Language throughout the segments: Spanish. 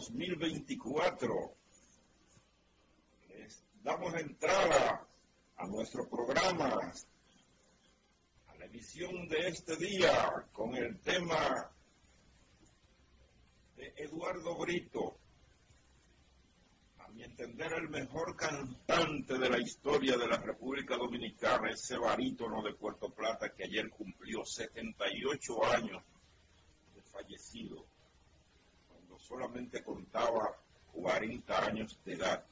2024. Les damos entrada a nuestro programa, a la edición de este día con el tema de Eduardo Brito. A mi entender, el mejor cantante de la historia de la República Dominicana, ese barítono de Puerto Plata que ayer cumplió 78 años de fallecido, solamente contaba 40 años de edad.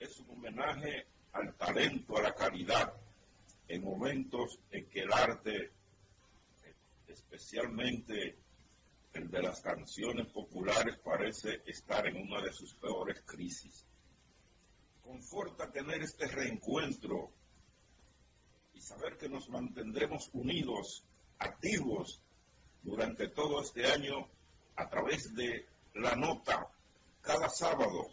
Es un homenaje al talento, a la calidad, en momentos en que el arte, especialmente el de las canciones populares, parece estar en una de sus peores crisis. Conforta tener este reencuentro y saber que nos mantendremos unidos, activos, durante todo este año a través de la nota cada sábado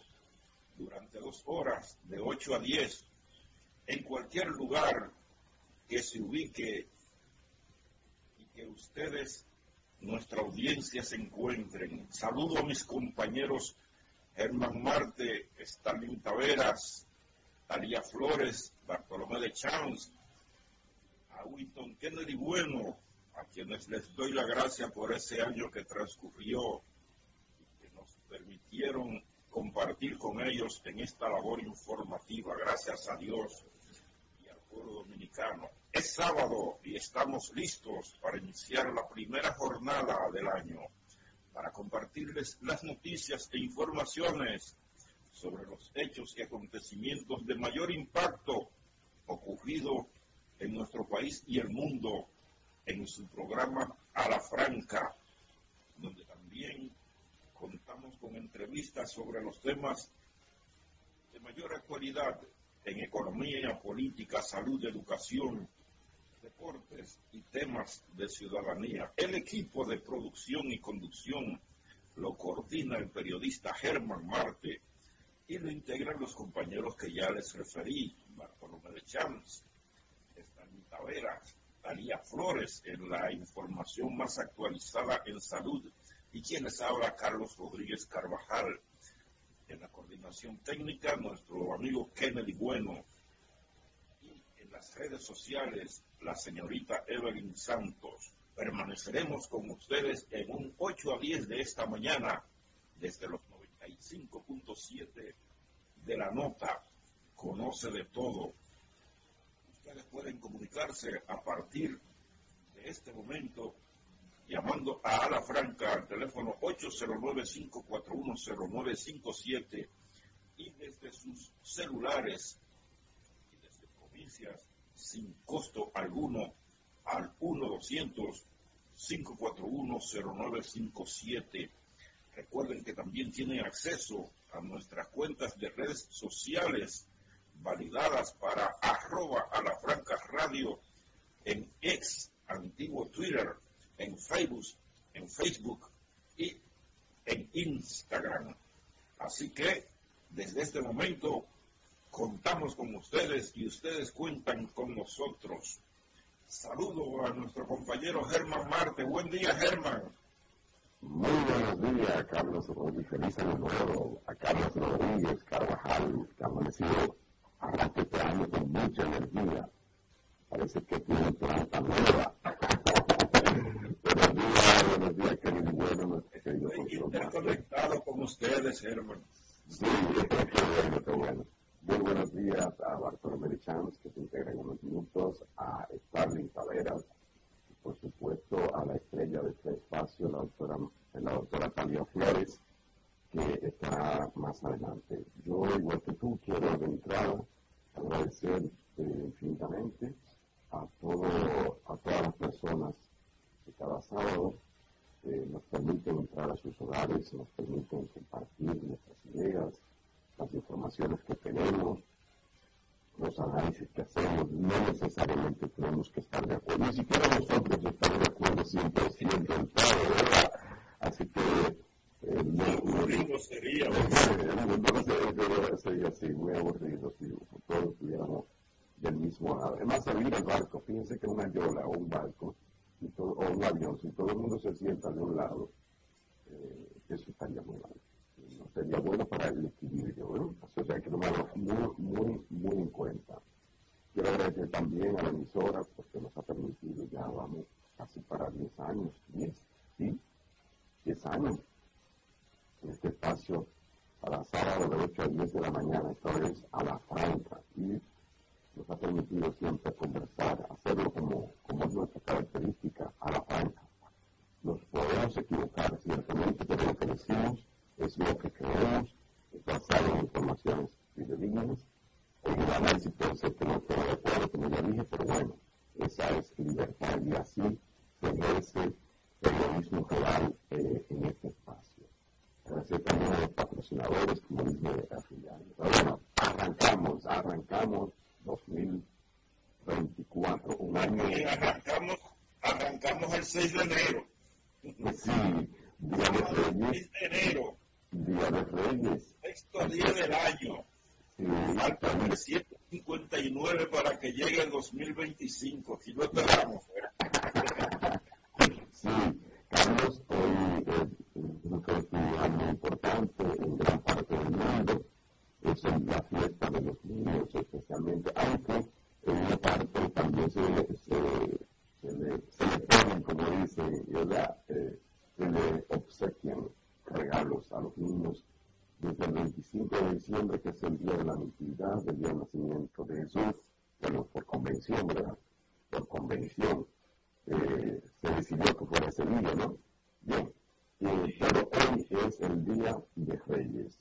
durante dos horas de 8 a 10 en cualquier lugar que se ubique y que ustedes, nuestra audiencia, se encuentren. Saludo a mis compañeros Germán Marte, Stalin Taveras, Talía Flores, Bartolomé de Chance, a Winton Kennedy Bueno, a quienes les doy la gracia por ese año que transcurrió permitieron compartir con ellos en esta labor informativa, gracias a Dios y al pueblo dominicano. Es sábado y estamos listos para iniciar la primera jornada del año, para compartirles las noticias e informaciones sobre los hechos y acontecimientos de mayor impacto ocurrido en nuestro país y el mundo en su programa A la Franca, donde también contamos con entrevistas sobre los temas de mayor actualidad en economía, política, salud, educación, deportes y temas de ciudadanía. El equipo de producción y conducción lo coordina el periodista Germán Marte y lo integran los compañeros que ya les referí, Bartolomé de Champs, Estaní Taveras, Talía Flores en la información más actualizada en salud y quienes habla Carlos Rodríguez Carvajal. En la coordinación técnica, nuestro amigo Kennedy Bueno. Y en las redes sociales, la señorita Evelyn Santos. Permaneceremos con ustedes en un 8 a 10 de esta mañana desde los 95.7 de la nota. Conoce de todo. Ustedes pueden comunicarse a partir de este momento llamando a Ala Franca al teléfono 809-541-0957 y desde sus celulares y desde provincias sin costo alguno al 1-200-541-0957. Recuerden que también tienen acceso a nuestras cuentas de redes sociales validadas para arroba a franca radio en ex antiguo Twitter en Facebook, en Facebook y en Instagram. Así que desde este momento contamos con ustedes y ustedes cuentan con nosotros. Saludo a nuestro compañero Germán Marte. Buen día, Germán. Muy buenos días, Carlos Rodríguez. Feliz año nuevo a Carlos Rodríguez Carvajal, que ha amanecido arranque este año con mucha energía. Parece que tiene planta nueva. Buenos días, buenos días, querido bueno, Estoy conectado con ustedes, hermano. Sí, qué bueno, qué bueno. Muy buenos días a Bartolomé Chance, que se integra en unos minutos, a Starling Taveras, y por supuesto a la estrella de este espacio, la doctora, la doctora Talia Flores, que estará más adelante. Yo, igual que tú, quiero de entrada agradecer eh, infinitamente a, todo, a todas las personas que cada sábado eh, nos permiten entrar a sus hogares, nos permiten compartir nuestras ideas, las informaciones que tenemos, los análisis que hacemos, no necesariamente tenemos que estar de acuerdo, ni siquiera nosotros estamos de acuerdo siempre, siempre en todo, ¿verdad? Así que eh, no, aburrido sería, no, sería así, muy aburrido si todos estuviéramos del mismo lado. Además, salir al barco, fíjense que una yola o un barco o un avión, si todo el mundo se sienta de un lado, eh, eso estaría muy mal. No sería bueno para el equilibrio, ¿no? O sea, hay que tomarlo muy, muy, muy en cuenta. Quiero agradecer también a la emisora porque nos ha permitido, ya vamos casi para 10 años, 10, ¿sí? 10 años en este espacio a la sábado de 8 a 10 de la mañana, esto es a la franca. Y nos ha permitido siempre conversar, hacerlo como, como es nuestra característica, a la franca. Nos podemos equivocar ciertamente, pero lo que decimos es lo que creemos, es basado en informaciones fidedignas. En el análisis puede ser que no esté de acuerdo, como ya dije, pero bueno, esa es libertad y así se ejerce periodismo real eh, en este espacio. Gracias también a los patrocinadores, como dice afiliados. Bueno, arrancamos, arrancamos 2024, un año. Y arrancamos, arrancamos el 6 de enero. Sí, Día de Reyes. 6 de enero. Día de Reyes. Sexto día del año. Sí, Faltan 359 para que llegue el 2025. Si lo esperamos. sí, Carlos, hoy es un festival muy importante en gran parte del mundo es la fiesta de los niños especialmente, aunque en una parte también se, le, se le ponen, como dicen, eh, se le obsequian regalos a los niños desde el 25 de diciembre, que es el día de la natividad, del día del nacimiento de Jesús, bueno, por convención, ¿verdad? Por convención, eh, se decidió que fuera ese día, ¿no? Bien, eh, pero hoy es el día de Reyes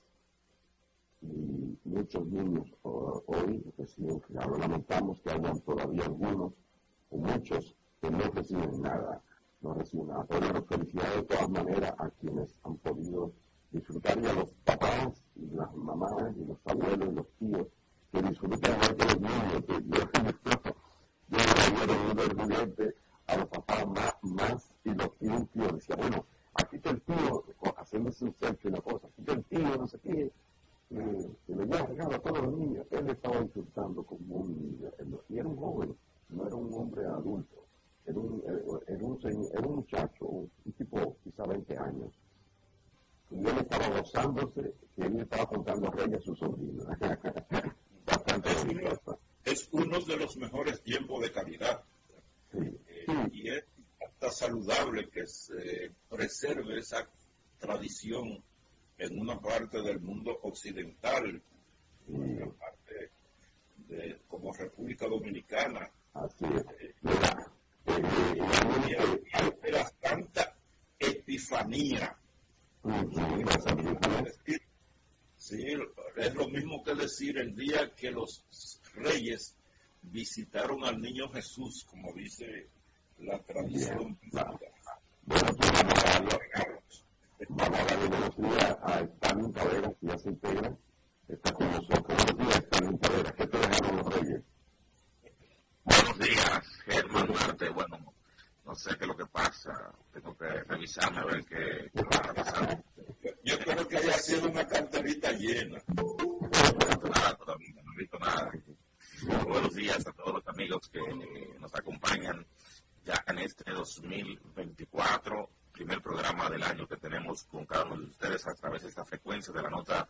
y muchos niños hoy reciben regalo. Lamentamos que hayan todavía algunos o muchos que no reciben nada, no reciben nada. Pero felicidades de todas maneras a quienes han podido disfrutar y a los papás y las mamás y los abuelos y los tíos que disfrutan más que los niños. Que yo, yo, yo, yo, yo, a los papás más, más y los tíos, tío decía, bueno, aquí está el tío haciéndose un selfie una cosa, aquí está el tío, no sé qué eh, que le a todos los niños. Él estaba insultando como un niño. Y era un joven, no era un hombre adulto. Era un, era un, era un muchacho, un, tipo quizá 20 años. Y él estaba gozándose que él estaba contando reyes a su sobrino. Bastante es, es un uno de los mejores tiempos de calidad. Eh, y es hasta saludable que se preserve esa tradición en una parte del mundo occidental, en una parte de, como República Dominicana. Así es. Eh, y hay tanta epifanía. Sí, es lo mismo que decir el día que los reyes visitaron al niño Jesús, como dice la tradición. Bueno, pues vamos a darle, buenos días a Stalin Cabrera, que ya se integra. Está con nosotros. Buenos días, Stalin Cabrera. ¿Qué te dejaron los reyes? Buenos días, Germán Marte. Bueno, no sé qué es lo que pasa. Tengo que revisarme a ver qué, va a pasar. Yo creo que haya sido una carterita llena. No nada todavía, no he visto nada. Buenos días a todos los amigos que nos acompañan ya en este 2024, primer programa del año que tenemos con cada uno de ustedes a través de esta frecuencia de la nota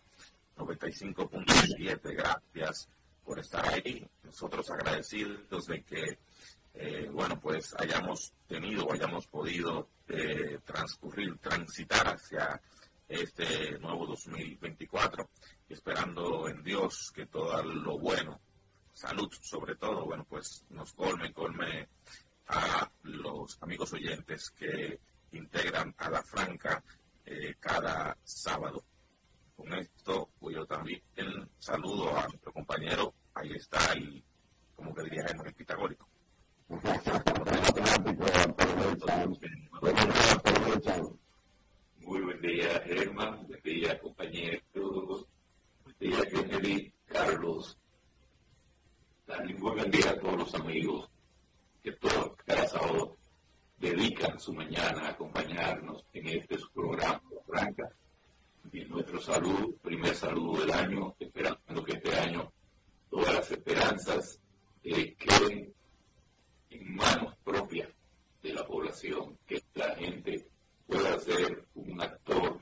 95.7. Gracias por estar ahí. Nosotros agradecidos de que, eh, bueno, pues hayamos tenido o hayamos podido eh, transcurrir, transitar hacia este nuevo 2024, esperando en Dios que todo lo bueno salud sobre todo, bueno, pues nos colme, colme a los amigos oyentes que integran a la franca eh, cada sábado. Con esto, pues yo también saludo a nuestro compañero, ahí está el, como que diría el pitagórico. Muy buen día, Germán, buen día, compañeros, buen día, Kennedy, Carlos, muy buen día a todos los amigos que todo, cada sábado dedican su mañana a acompañarnos en este programa Franca. Y nuestro salud, primer saludo del año, esperando que este año todas las esperanzas eh, queden en manos propias de la población, que la gente pueda ser un actor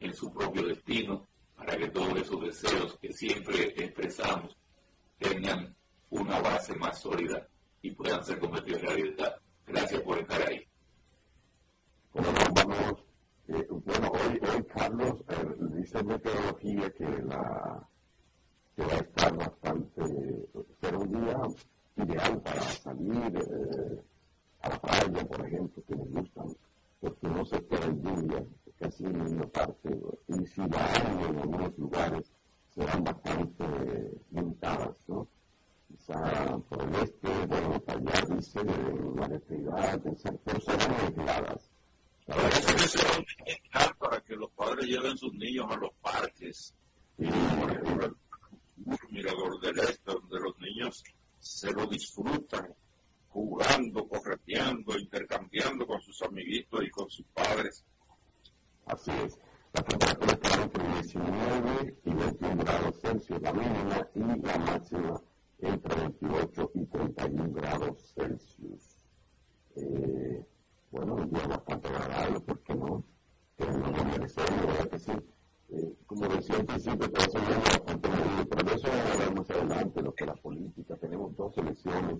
en su propio destino, para que todos esos deseos que siempre expresamos tengan una base más sólida y puedan ser convertidos en realidad. Gracias por estar ahí. Bueno, vamos, eh, bueno hoy, hoy Carlos eh, dice meteorología que, la, que va a estar bastante, será un día ideal para salir eh, a la playa, por ejemplo, que nos gustan, porque no se espera lluvia casi en ninguna parte, y si la hay en algunos lugares serán bastante limitadas, ¿no? Quizá por el este, bueno, allá dice la necesidad de ser personas aisladas. Parece que se va a para que los padres lleven sus niños a los parques. Y, por ejemplo, el Mirador del Este, donde los niños se lo disfrutan jugando, correteando, intercambiando con sus amiguitos y con sus padres. Así es. La temperatura está entre 19 y 21 grados Celsius, la mínima y la máxima entre 28 y 31 grados Celsius. Eh, bueno, un día bastante agradable, ¿por qué no? Que no merecemos, ¿verdad que sí? Eh, como decía al principio, todo se llama bastante bien, pero de eso vamos a hablar más adelante, lo que la política, tenemos dos elecciones.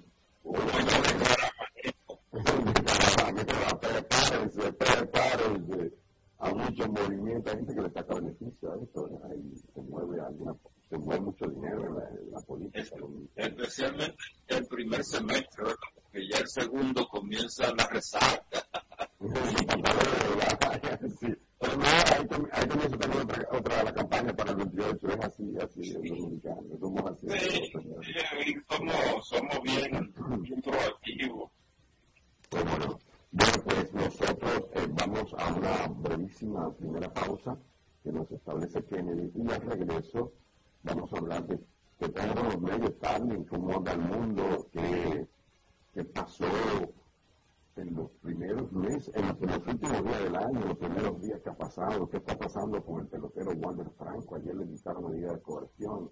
prepárense, prepárense a muchos movimientos, hay gente que le saca beneficio a esto, ahí se mueve alguna se mueve mucho dinero en la, política. especialmente el primer semestre, porque ya el segundo comienza la resaca. sí. Pero no, ahí, ahí comienza también otra, otra la campaña para el 28, es así, así, sí. dominicano, somos así. Sí, sí, somos, somos bien, bien proactivos. Bueno, bueno, pues nosotros eh, vamos a una brevísima primera pausa que nos establece Kennedy y al regreso vamos a hablar de qué tenemos los medios también, cómo anda el mundo, qué, qué pasó en los primeros meses, en los, últimos días del año, los primeros días que ha pasado, qué está pasando con el pelotero Wander Franco, ayer le dictaron medida de coerción,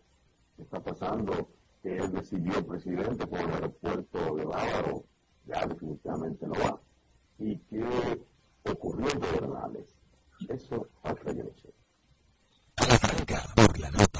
qué está pasando que él decidió presidente con el aeropuerto de Bávaro, ya definitivamente no va, y qué ocurrió en Pedernales. Eso al regreso. A la franca, por la nota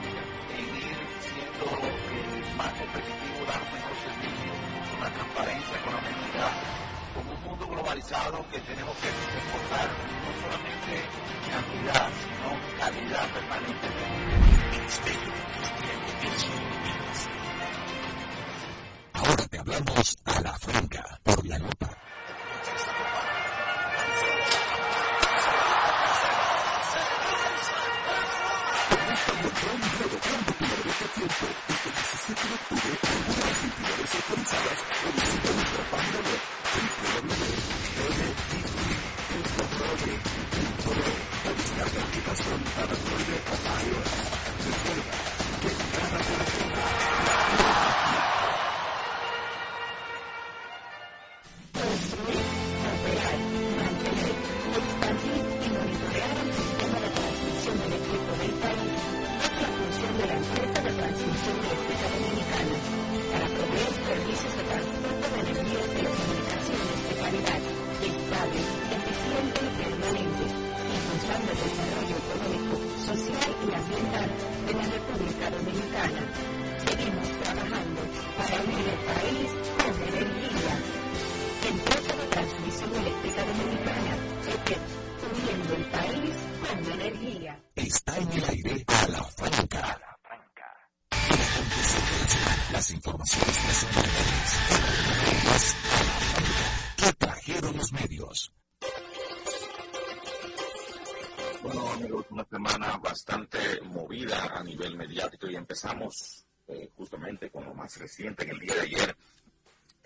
demostrado que tenemos que encontrar no solamente cantidad, sino calidad permanentemente. Ahora te hablamos a la franca por la nota. Gracias. Empezamos eh, justamente con lo más reciente, en el día de ayer,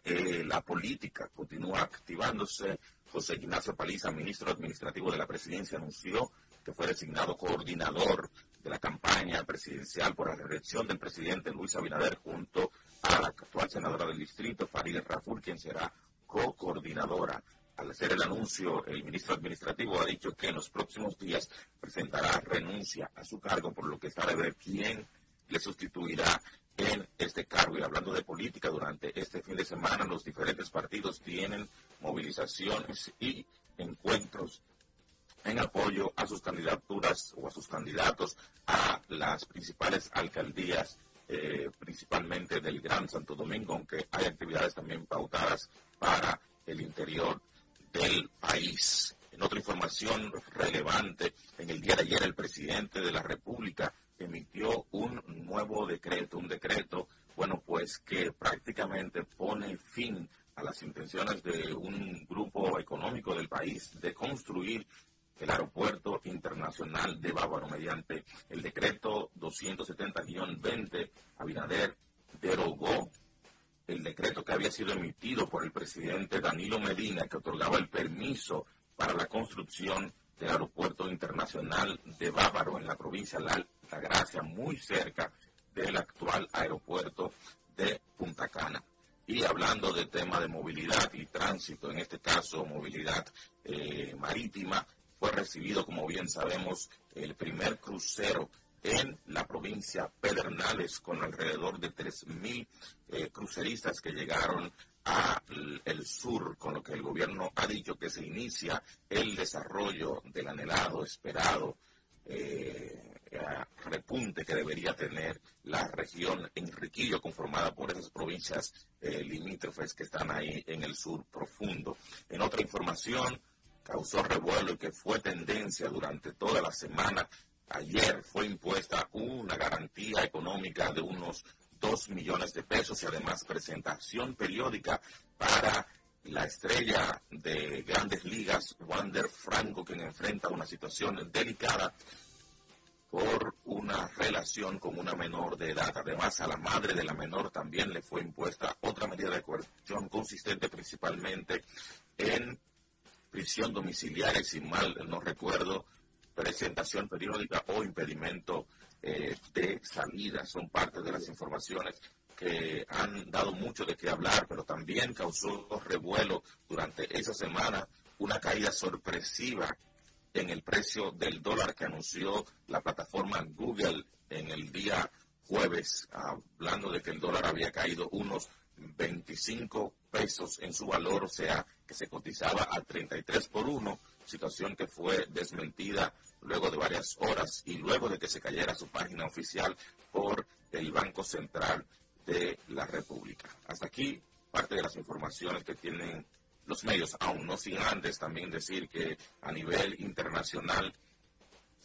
eh, la política continúa activándose. José Ignacio Paliza, ministro administrativo de la presidencia, anunció que fue designado coordinador de la campaña presidencial por la reelección del presidente Luis Abinader junto a la actual senadora del distrito, Farid Raful, quien será co-coordinadora. Al hacer el anuncio, el ministro administrativo ha dicho que en los próximos días presentará renuncia a su cargo, por lo que está de ver quién le sustituirá en este cargo. Y hablando de política, durante este fin de semana los diferentes partidos tienen movilizaciones y encuentros en apoyo a sus candidaturas o a sus candidatos a las principales alcaldías, eh, principalmente del Gran Santo Domingo, aunque hay actividades también pautadas para el interior del país. En otra información relevante, en el día de ayer el presidente de la República emitió un nuevo decreto, un decreto, bueno, pues que prácticamente pone fin a las intenciones de un grupo económico del país de construir el aeropuerto internacional de Bávaro mediante el decreto 270-20. Abinader derogó el decreto que había sido emitido por el presidente Danilo Medina que otorgaba el permiso para la construcción del aeropuerto internacional de Bávaro en la provincia la Gracia, muy cerca del actual aeropuerto de Punta Cana. Y hablando de tema de movilidad y tránsito, en este caso movilidad eh, marítima, fue recibido, como bien sabemos, el primer crucero en la provincia Pedernales con alrededor de 3.000 eh, cruceristas que llegaron al sur, con lo que el gobierno ha dicho que se inicia el desarrollo del anhelado, esperado eh, repunte que debería tener la región Enriquillo, conformada por esas provincias eh, limítrofes que están ahí en el sur profundo. En otra información, causó revuelo y que fue tendencia durante toda la semana. Ayer fue impuesta una garantía económica de unos 2 millones de pesos y además presentación periódica para la estrella de grandes ligas, Wander Franco, quien enfrenta una situación delicada por una relación con una menor de edad. Además, a la madre de la menor también le fue impuesta otra medida de coerción consistente principalmente en prisión domiciliaria, sin mal no recuerdo, presentación periódica o impedimento eh, de salida. Son parte de las informaciones que han dado mucho de qué hablar, pero también causó revuelo durante esa semana una caída sorpresiva en el precio del dólar que anunció la plataforma Google en el día jueves, hablando de que el dólar había caído unos 25 pesos en su valor, o sea, que se cotizaba a 33 por 1, situación que fue desmentida luego de varias horas y luego de que se cayera su página oficial por el Banco Central de la República. Hasta aquí parte de las informaciones que tienen los medios, aún no sin antes también decir que a nivel internacional,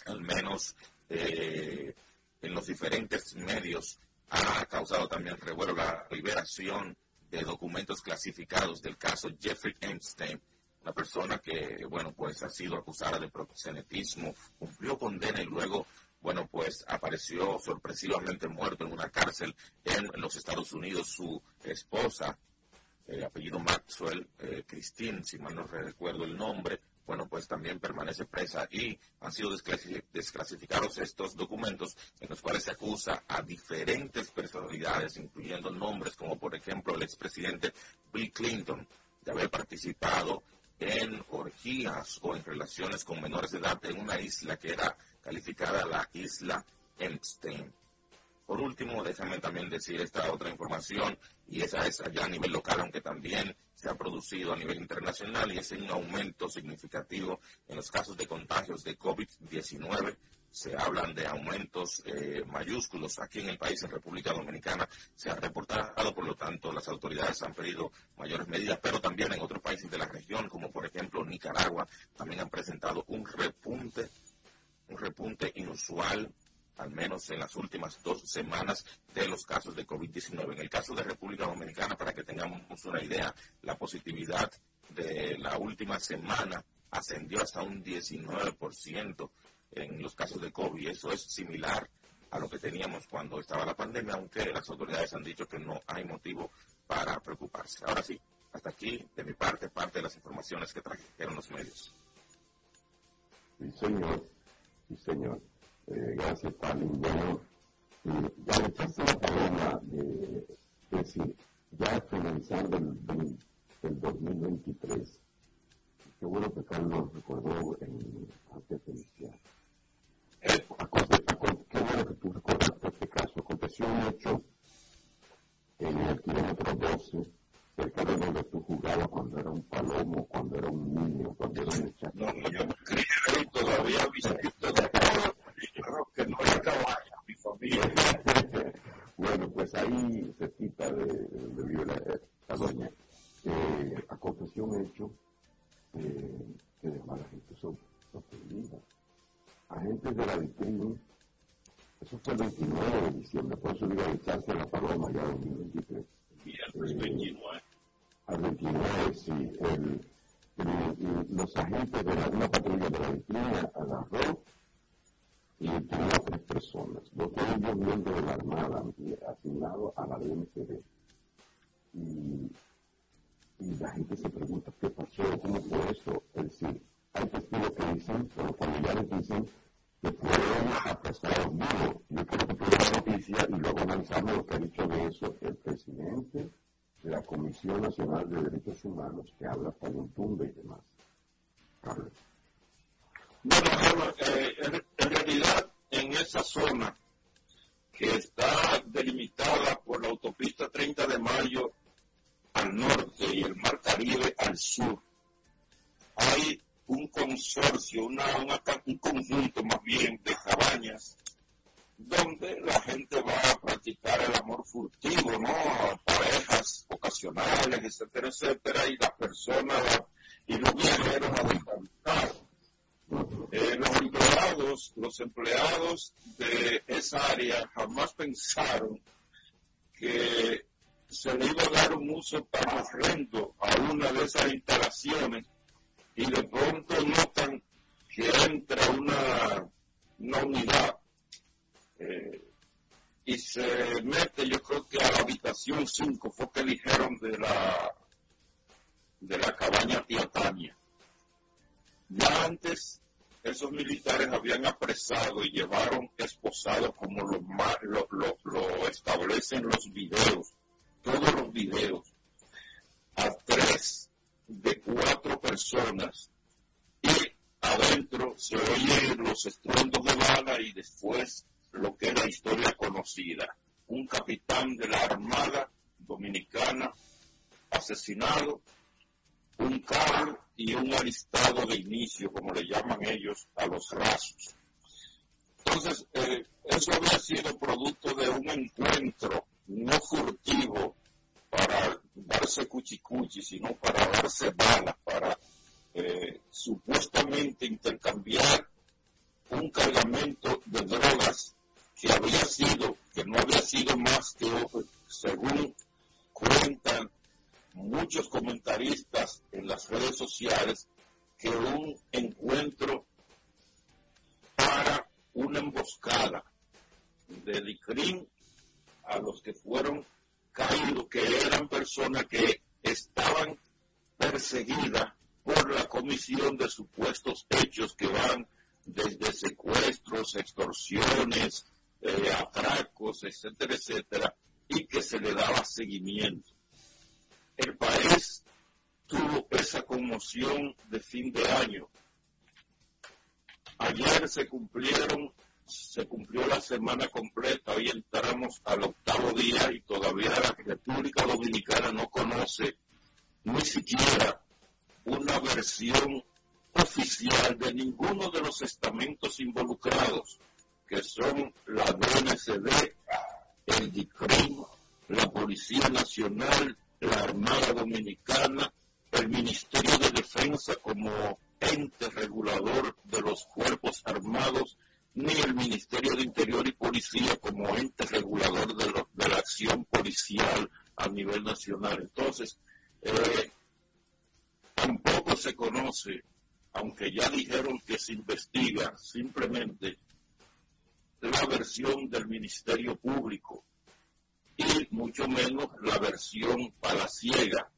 al menos eh, en los diferentes medios, ha causado también revuelo la liberación de documentos clasificados del caso Jeffrey Epstein, una persona que, bueno, pues ha sido acusada de proxenetismo, cumplió condena y luego, bueno, pues apareció sorpresivamente muerto en una cárcel en los Estados Unidos. Su esposa, eh, apellido Maxwell, eh, Christine, si mal no recuerdo el nombre, bueno, pues también permanece presa y han sido desclasificados estos documentos en los cuales se acusa a diferentes personalidades, incluyendo nombres como por ejemplo el expresidente Bill Clinton, de haber participado en orgías o en relaciones con menores de edad en una isla que era calificada la isla Epstein. Por último, déjame también decir esta otra información, y esa es allá a nivel local, aunque también se ha producido a nivel internacional, y es un aumento significativo en los casos de contagios de COVID-19. Se hablan de aumentos eh, mayúsculos aquí en el país, en República Dominicana. Se ha reportado, por lo tanto, las autoridades han pedido mayores medidas, pero también en otros países de la región, como por ejemplo Nicaragua, también han presentado un repunte, un repunte inusual al menos en las últimas dos semanas de los casos de COVID-19. En el caso de República Dominicana, para que tengamos una idea, la positividad de la última semana ascendió hasta un 19% en los casos de COVID. Eso es similar a lo que teníamos cuando estaba la pandemia, aunque las autoridades han dicho que no hay motivo para preocuparse. Ahora sí, hasta aquí, de mi parte, parte de las informaciones que trajeron los medios. Sí, señor. Sí, señor. Eh, gracias, Palin. Bueno, eh, ya le echaste la paloma de, decir, ya finalizando el, el 2023. Qué bueno que Carlos recordó en, antes de iniciar. Eh, qué bueno que tú recordaste este caso. Aconteció un hecho en el kilómetro 12, cerca de donde tú jugabas cuando era un palomo, cuando era un niño, cuando era un muchacho. No, yo no todavía que no hay caballo, mi familia. bueno, pues ahí se quita de, de Viola. Eh, aconteció un hecho eh, que a la gente sorprendida. Agentes de la vitrina, eso fue el 29 de diciembre, por eso iba a echarse la paloma ya 2023. Viernes 29. Eh, al 29, sí. El, el, los agentes de la, una patrulla de la vitrina agarró y tenía tres personas, dos de ellos miembros de la Armada, asignados a la DNCD. Y, la gente se pregunta, ¿qué pasó? ¿Cómo fue eso? Es decir, hay testigos que dicen, o los familiares dicen, que fueron apresados vivos. Yo quiero que tú la noticia y luego analizamos lo que ha dicho de eso el presidente de la Comisión Nacional de Derechos Humanos, que habla hasta un tumbe y demás. Carlos. Bueno, eh, en, realidad en esa zona que está delimitada por la autopista 30 de mayo al norte y el mar Caribe al sur, hay un consorcio, una, un conjunto más bien de cabañas donde la gente va a practicar el amor furtivo, ¿no? Parejas ocasionales, etcétera, etcétera, y las personas y los viajeros a descansar eh, los empleados, los empleados de esa área jamás pensaron que se le iba a dar un uso tan horrendo a una de esas instalaciones y de pronto notan que entra una, unidad eh, y se mete, yo creo que a la habitación 5 fue que dijeron de la de la cabaña Tiatania. Ya antes esos militares habían apresado y llevaron esposados como lo, establecen los videos, todos los videos, a tres de cuatro personas y adentro se oyen los estruendos de bala y después lo que es la historia conocida. Un capitán de la Armada Dominicana asesinado, un carro y un aristado de inicio, como le llaman ellos, a los rasos. Entonces, eh, eso había sido producto de un encuentro no furtivo para darse cuchicuchi, sino para darse balas, para eh, supuestamente intercambiar un cargamento de drogas que había sido, que no había sido más que, según cuentan muchos comentaristas en las redes sociales, que un encuentro para una emboscada de DICRIM a los que fueron caídos, que eran personas que estaban perseguidas por la comisión de supuestos hechos que van desde secuestros, extorsiones, eh, atracos, etcétera, etcétera, y que se le daba seguimiento. El país tuvo esa conmoción de fin de año. Ayer se cumplieron, se cumplió la semana completa, hoy entramos al octavo día y todavía la República Dominicana no conoce ni siquiera una versión oficial de ninguno de los estamentos involucrados, que son la DNCD, el DICRIM, la Policía Nacional, la Armada Dominicana, el Ministerio de Defensa como ente regulador de los cuerpos armados, ni el Ministerio de Interior y Policía como ente regulador de, la acción policial a nivel nacional. Entonces, eh, tampoco se conoce, aunque ya dijeron que se investiga, simplemente la versión del Ministerio Público y mucho menos la versión palaciega,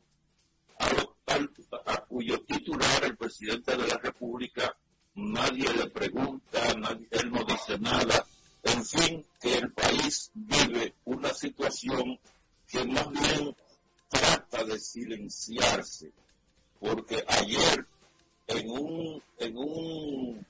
a, a cuyo titular el presidente de la República nadie le pregunta, nadie, él no dice nada, en fin, que el país vive una situación que más bien trata de silenciarse porque ayer en un, en un,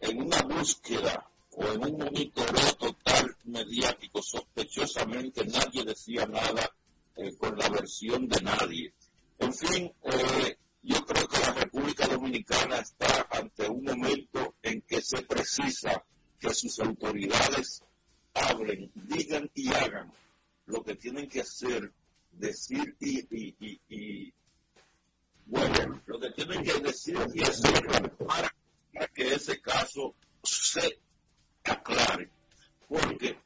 en una búsqueda o en un monitoreo total mediático, sospechosamente nadie decía nada eh, con la versión de nadie. En fin, eh, yo creo que la República Dominicana está ante un momento en que se precisa que sus autoridades hablen, digan y hagan lo que tienen que hacer, decir y bueno, lo que tienen que decir y hacer para, que ese caso se aclare, porque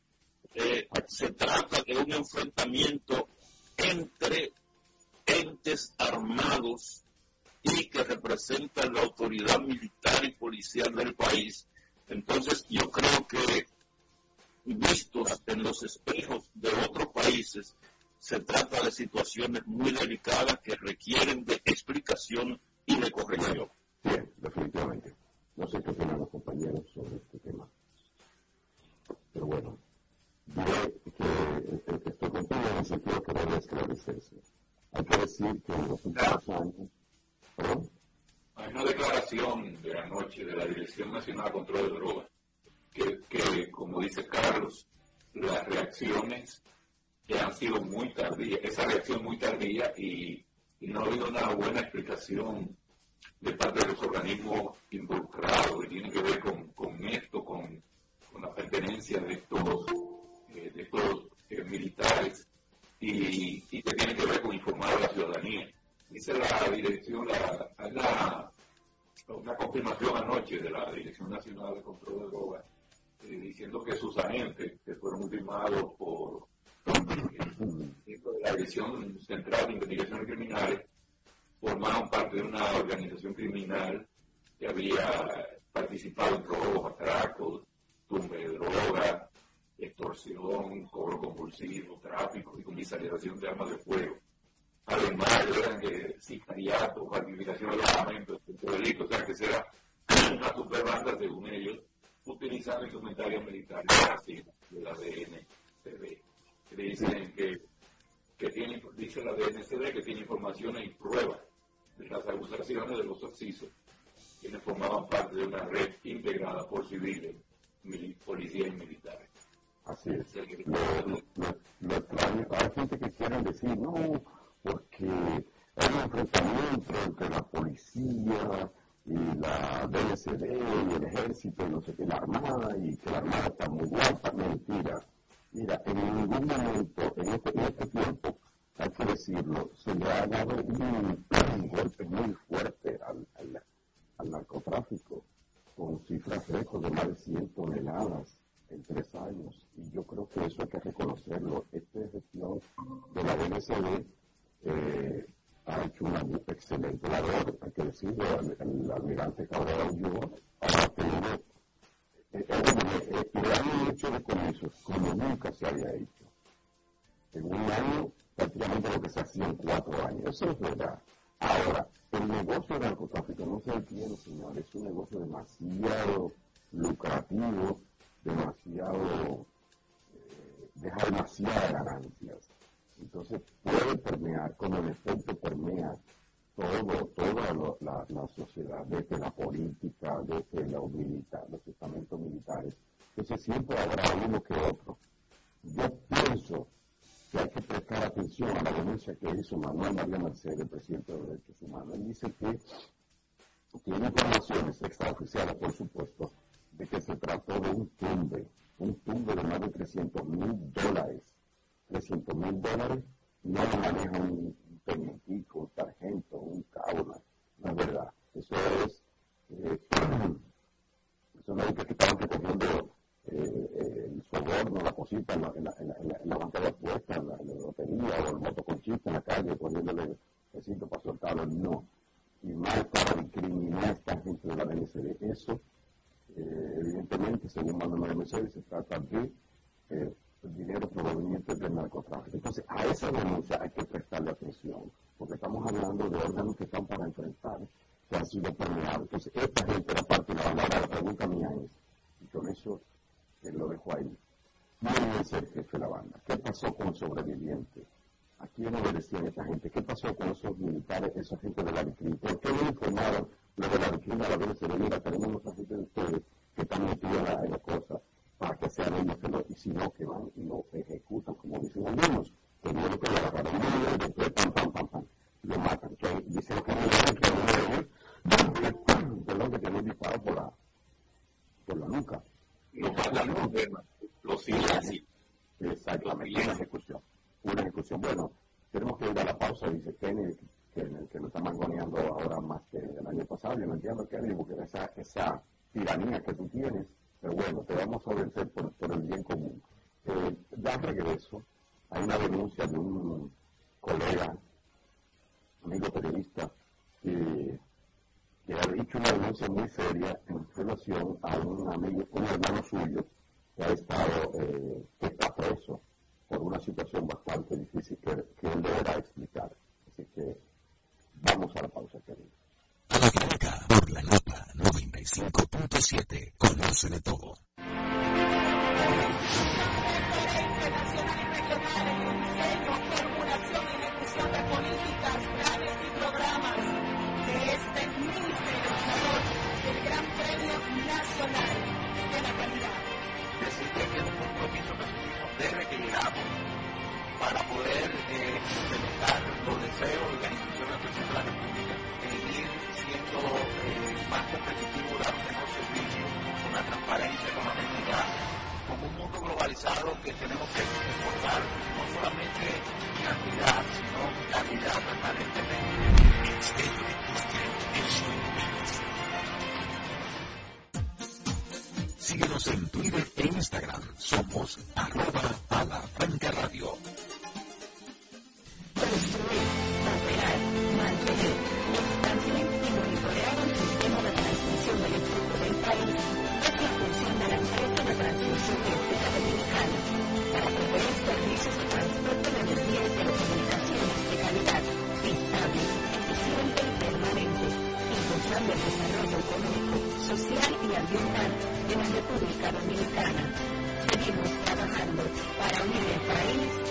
eh, se trata de un enfrentamiento entre entes armados y que representan la autoridad militar y policial del país. Entonces yo creo que vistos en los espejos de otros países, se trata de situaciones muy delicadas que requieren de explicación y de corrección. Bien, definitivamente. No sé qué opinan los compañeros sobre este tema. Pero bueno, diré que estoy contigo en el sentido que debe esclarecerse. Hay que decir que en los últimos años... Hay una declaración de anoche de la Dirección Nacional de Control de Drogas que, que, como dice Carlos, las reacciones que han sido muy tardías, esa reacción muy tardía y, no ha habido una buena explicación de parte de los organismos involucrados que tienen que ver con, esto, con, la pertenencia de estos, eh, de estos eh, militares y, que tienen que ver con informar a la ciudadanía. Dice la dirección, la, la, una confirmación anoche de la Dirección Nacional de Control de Drogas, eh, diciendo que sus agentes, que fueron ultimados por la Dirección Central de Investigaciones Criminales formaron parte de una organización criminal que había participado en robos, atracos, tumbe de droga, extorsión, cobro compulsivo, tráfico y comisarización de armas de fuego. Además, eran de sicariato, falsificación de documentos, delitos, o sea que será una superbanda, según ellos, utilizando instrumentarios militares de la DNCD que dicen que, que tiene, dice la DNCD que tiene informaciones y pruebas de las acusaciones de los excesos, quienes formaban parte de una red integrada por civiles, policías y militares. Así es. Lo, extraño, hay gente que quiere decir, no, porque hay un enfrentamiento entre la policía y la DNCD y el ejército y no sé qué, la armada, y que la armada está muy guapa, mentira Mira, en ningún momento en este, en este tiempo decirlo, se le ha dado un, golpe muy fuerte al, al, narcotráfico, con cifras récord de más de 100 toneladas en tres años. Y yo creo que eso hay que reconocerlo. Esta gestión de la BNCD eh, ha hecho una excelente labor, hay que decirlo, el, almirante Cabral yo ha tenido, eh, eh, le han hecho como nunca se había hecho. En un año, prácticamente lo que se hacía en cuatro años. Eso es verdad. Ahora, el negocio del narcotráfico no se entiende, señores, es un negocio demasiado lucrativo, demasiado, eh, deja demasiadas ganancias. Entonces puede permear, como en efecto permea todo, toda la, la, sociedad, desde la política, desde los militares, los estamentos militares. Entonces siempre habrá uno que otro. Yo pienso que hay que prestar atención a la denuncia que hizo Manuel María Mercedes, el presidente de los Derechos Humanos. Dice que tiene informaciones extraoficiales, por supuesto, de que se trató de un tumbe, un tumbe de más de 300 mil dólares 300 mil dólares no lo maneja un tenientico, un sargento, un caula. No es verdad. Eso es, eh, eso no es que estaban recogiendo eh, el soborno, la cosita en la, en la, en la, banca de en la, lotería o el motoconchista en la calle poniéndole el cinto para soltarlo. No. Y más para discriminar a esta gente de la BNCD. Eso, eh, evidentemente, según Manuel Mercedes, se trata de el dinero proveniente del narcotráfico. Entonces, a esa denuncia hay que prestarle atención, porque estamos hablando de órganos que están para enfrentar, que han sido permeados. Entonces, esta gente, la parte de la, la pregunta mía es, con eso lo dejo ahí, ¿quién es el jefe de la banda? ¿Qué pasó con el sobreviviente? ¿A quién obedecían esta gente? ¿Qué pasó con esos militares, esa gente de la victoria? ¿Por qué no informaron lo de la victoria a la vez mira, tenemos mucha gente de ustedes que están metidos en la cosa? para que sean ellos que lo, y si no, que van y lo ejecutan, como dicen algunos, no lo que le agarraron y después pam, pam, pam, pam, lo matan. Que dicen que no le que perdón, que tiene disparo por la, por la nuca. Lo matan los siguen así. Exactamente, una ejecución. Una ejecución. Bueno, tenemos que ir a la pausa, dice Kenny, que, que, lo está mangoneando ahora más que el año pasado. Yo no entiendo, Kenny, porque esa, esa tiranía que tú tienes pero bueno, te vamos a vencer por, el bien común. Eh, ya regreso, hay una denuncia de un colega, amigo periodista, que, ha dicho una denuncia muy seria en relación a un amigo, un hermano suyo, que ha estado, eh, que está preso por una situación bastante difícil que, que él deberá explicar. Así que vamos a la pausa, querido. A la Blanca, por la nota 95.7. Conoce de todo. Para poder eh, implementar los deseos y las instituciones de la República en ir siendo eh, más competitivo, dar un mejor servicio, una transparencia, con honestidad, con un mundo globalizado que tenemos que exportar no solamente cantidad, sino calidad permanentemente. Síguenos en Twitter e Instagram. Somos arroba a radio. Para servicios de transporte de calidad, estable, eficiente y permanente, económico, social y ambiental la República Dominicana. Seguimos trabajando para unir el país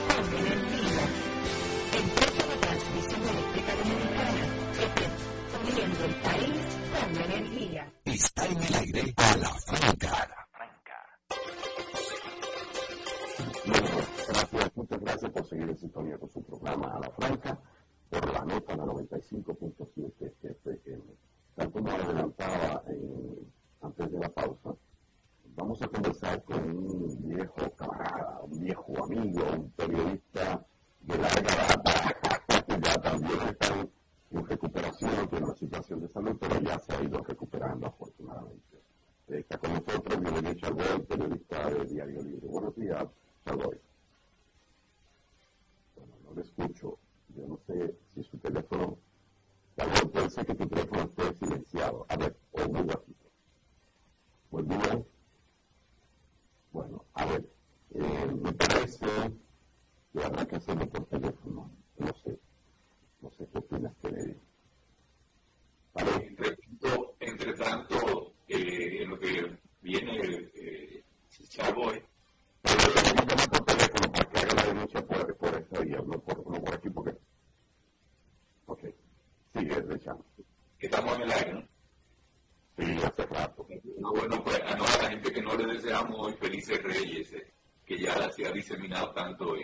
tanto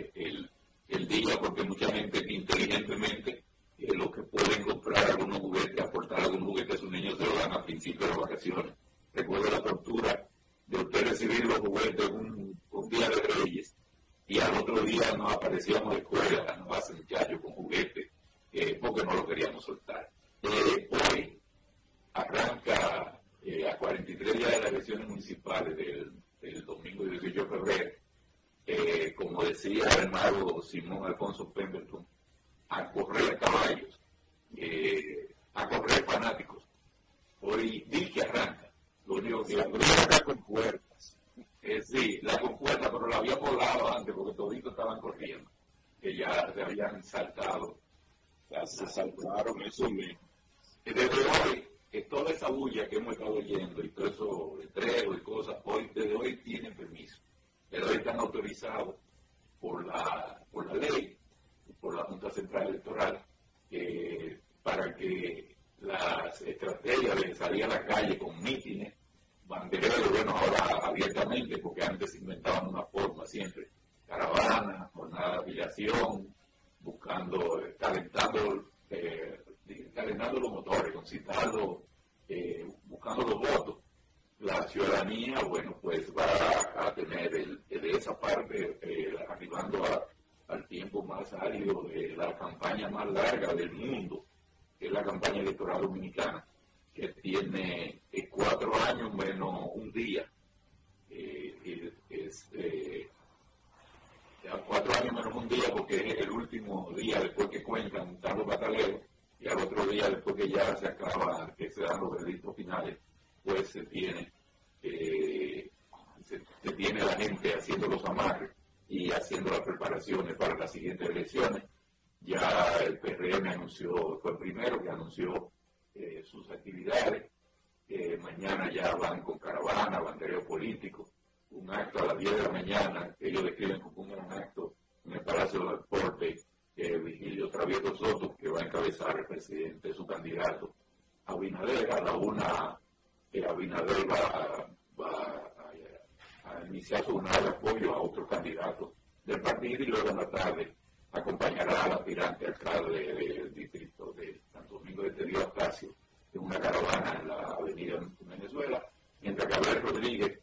se a sumar apoyo a otros candidatos del partido y luego en la tarde acompañará al aspirante alcalde del distrito de Santo Domingo de Tedío Astacio en una caravana en la avenida Venezuela, mientras que Abel Rodríguez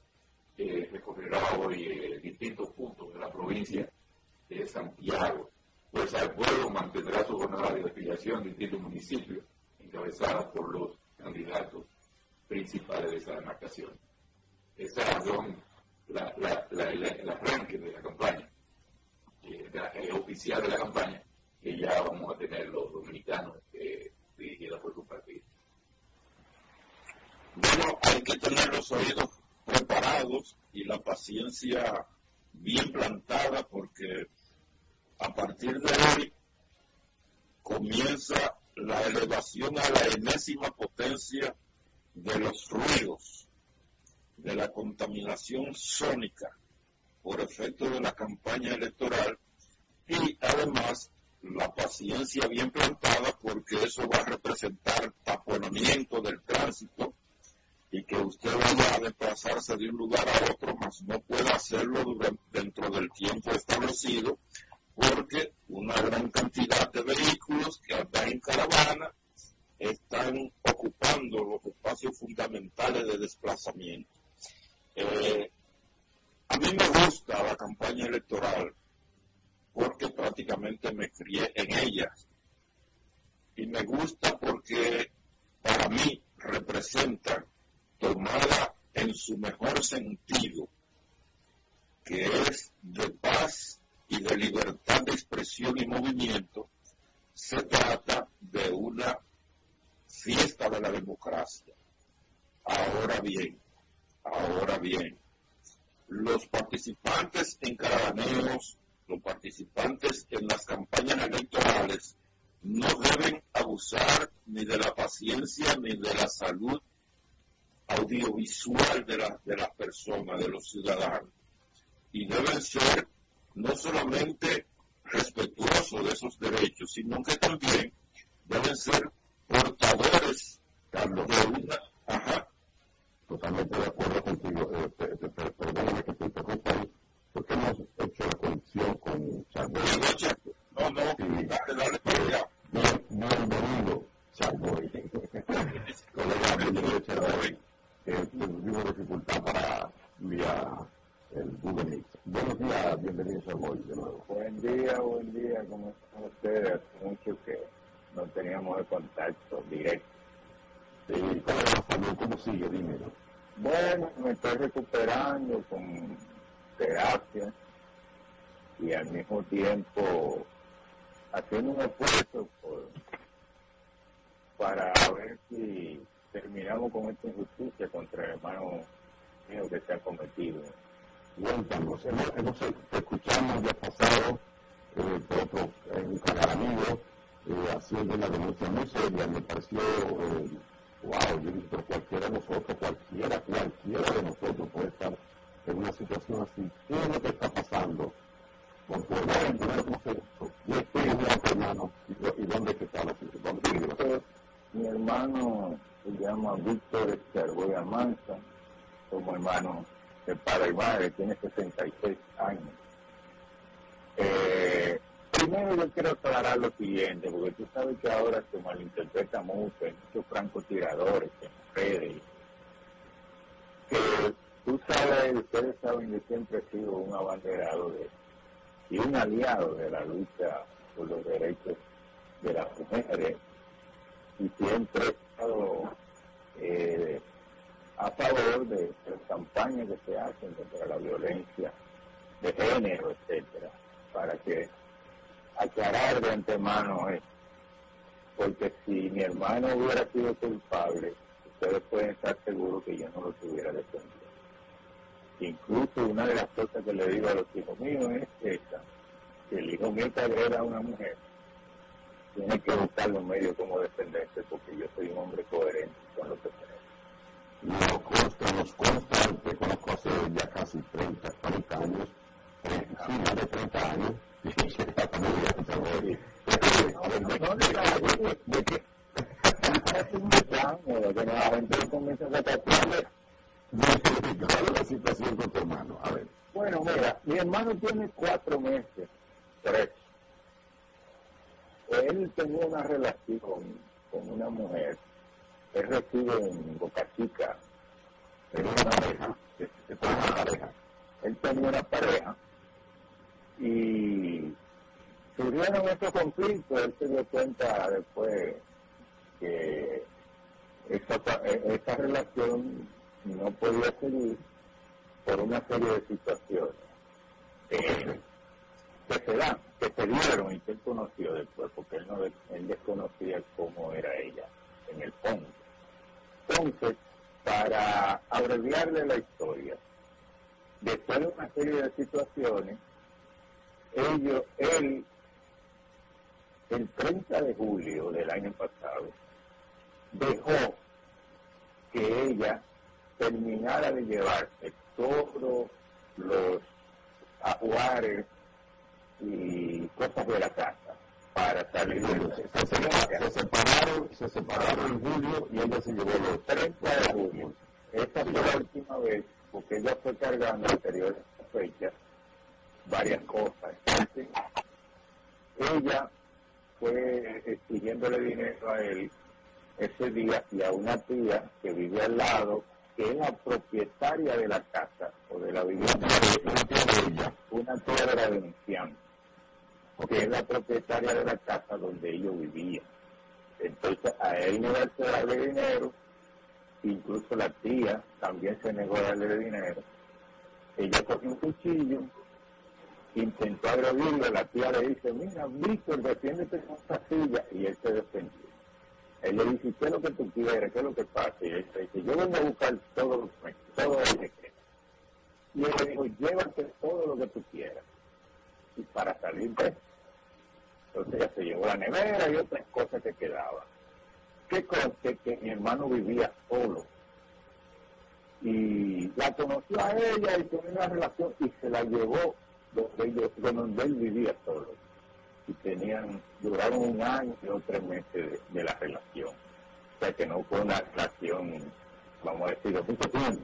eh, recorrerá hoy eh, distintos puntos de la provincia de Santiago. Pues al pueblo mantendrá su jornada de afiliación en distintos municipios, encabezada por los candidatos principales de esa demarcación. Esas son la, la, la, el arranque de la campaña, eh, el oficial de la campaña, que ya vamos a tener los dominicanos eh, dirigida por su partido. Bueno, hay que tener los oídos preparados y la paciencia bien plantada porque a partir de hoy comienza la elevación a la enésima potencia de los ruidos de la contaminación sónica por efecto de la campaña electoral y además la paciencia bien plantada porque eso va a representar taponamiento del tránsito y que usted vaya a desplazarse de un lugar a otro, mas no pueda hacerlo dentro del tiempo establecido porque una gran cantidad de vehículos que andan en caravana están ocupando los espacios fundamentales de desplazamiento. Eh, a mí me gusta la campaña electoral porque prácticamente me crié en ellas y me gusta porque para mí representa tomada en su mejor sentido, que es de paz y de libertad de expresión y movimiento, se trata de una fiesta de la democracia. Ahora bien, ahora bien, los participantes en caravaneos, los participantes en las campañas electorales, no deben abusar ni de la paciencia ni de la salud audiovisual de, de las personas, de los ciudadanos. Y deben ser no solamente respetuosos de esos derechos, sino que también deben ser portadores Carlos, de una... Ajá. Totalmente de acuerdo contigo. Eh, perdóname que te interrumpa ahí, porque hemos hecho la conexión con Charboy. No, no, sí. dale, dale para allá. Bien, bienvenido, Charboy. Colega, bienvenido, Charboy. Eh, tuvimos dificultad para vía el Google Meet. Buenos días, bienvenidos a Boy de nuevo. Buen día, buen día, ¿cómo están ustedes? Mucho que no teníamos el contacto directo. Sí, ¿cómo va ¿Cómo sigue? Dímelo. Bueno, me estoy recuperando con terapia y al mismo tiempo haciendo un esfuerzo por, para ver si terminamos con esta injusticia contra el hermano mío que se ha cometido cuéntanos, hemos, hemos escuchamos ya pasado eh, por otro, un canal amigo eh, haciendo una denuncia muy seria, me pareció, eh, wow, yo dije, cualquiera de nosotros, cualquiera, cualquiera de nosotros puede estar en una situación así. ¿Qué es lo que está pasando? Con tu hermano, ¿y este es tu hermano? ¿Y, dónde está la situación? Mi hermano se llama Víctor Escargoya Mansa, como hermano el padre y madre, tiene 66 años. Eh, yo quiero aclarar lo siguiente, porque tú sabes que ahora se malinterpreta mucho, hay muchos francotiradores en redes, que tú sabes, ustedes saben que siempre he sido un abanderado de, y un aliado de la lucha por los derechos de las mujeres, y siempre he estado eh, a favor de las campañas que se hacen contra la violencia de género, etcétera, para que aclarar de antemano esto. Porque si mi hermano hubiera sido culpable, ustedes pueden estar seguros que yo no lo tuviera defendido. Incluso una de las cosas que le digo a los hijos míos es esta, que el hijo mío que agreda a una mujer, tiene que buscar los medios como defenderse, porque yo soy un hombre coherente con lo que creo nos consta, nos consta, te conozco hace ya casi 30, 40 años, eh, más de 30 años, y se está también ya que ¿De qué? Hace muchos años que la gente comienza a sacar ¿Cuál es la situación con. Bueno, mira, mi hermano tiene cuatro meses, tres. Él tenía una relación con una mujer él reside en Boca Chica, pareja, una pareja. Él tenía una pareja y surgieron estos conflictos, él se dio cuenta después que esa, esa relación no podía seguir por una serie de situaciones eh, que se dan, que se dieron y que él conoció después, porque él, no, él desconocía cómo era ella en el fondo. Entonces, para abreviarle la historia, después de una serie de situaciones, ellos, él, el 30 de julio del año pasado, dejó que ella terminara de llevarse todos los ajuares y cosas de la casa para salir de se, se, separaron, se separaron en julio y ella se llevó los 30 de julio. Esta fue la última vez, porque ella fue cargando anteriores fechas varias cosas. ella fue exigiéndole dinero a él ese día y a una tía que vive al lado, que es la propietaria de la casa o de la vivienda, de ella, una tía de la que es la propietaria de la casa donde ellos vivían. Entonces a él negarse a darle dinero, incluso la tía también se negó a darle dinero. Ella cogió un cuchillo, intentó agredirlo, la tía le dice, mira, Víctor, defiéndete con esta silla, y él se defendió. Él le dice, ¿qué es lo que tú quieres? ¿Qué es lo que pasa? Y él dice, yo vengo a buscar todo lo que, todo lo que Y él le dijo, llévate todo lo que tú quieras. Y para salir de entonces ella se llevó la nevera y otras cosas que quedaban. ¿Qué conste que mi hermano vivía solo? Y la conoció a ella y tuvo una relación y se la llevó donde, ellos, donde él vivía solo. Y tenían, duraron un año o tres meses de, la relación. O sea que no fue una relación, vamos a decir, de mucho tiempo.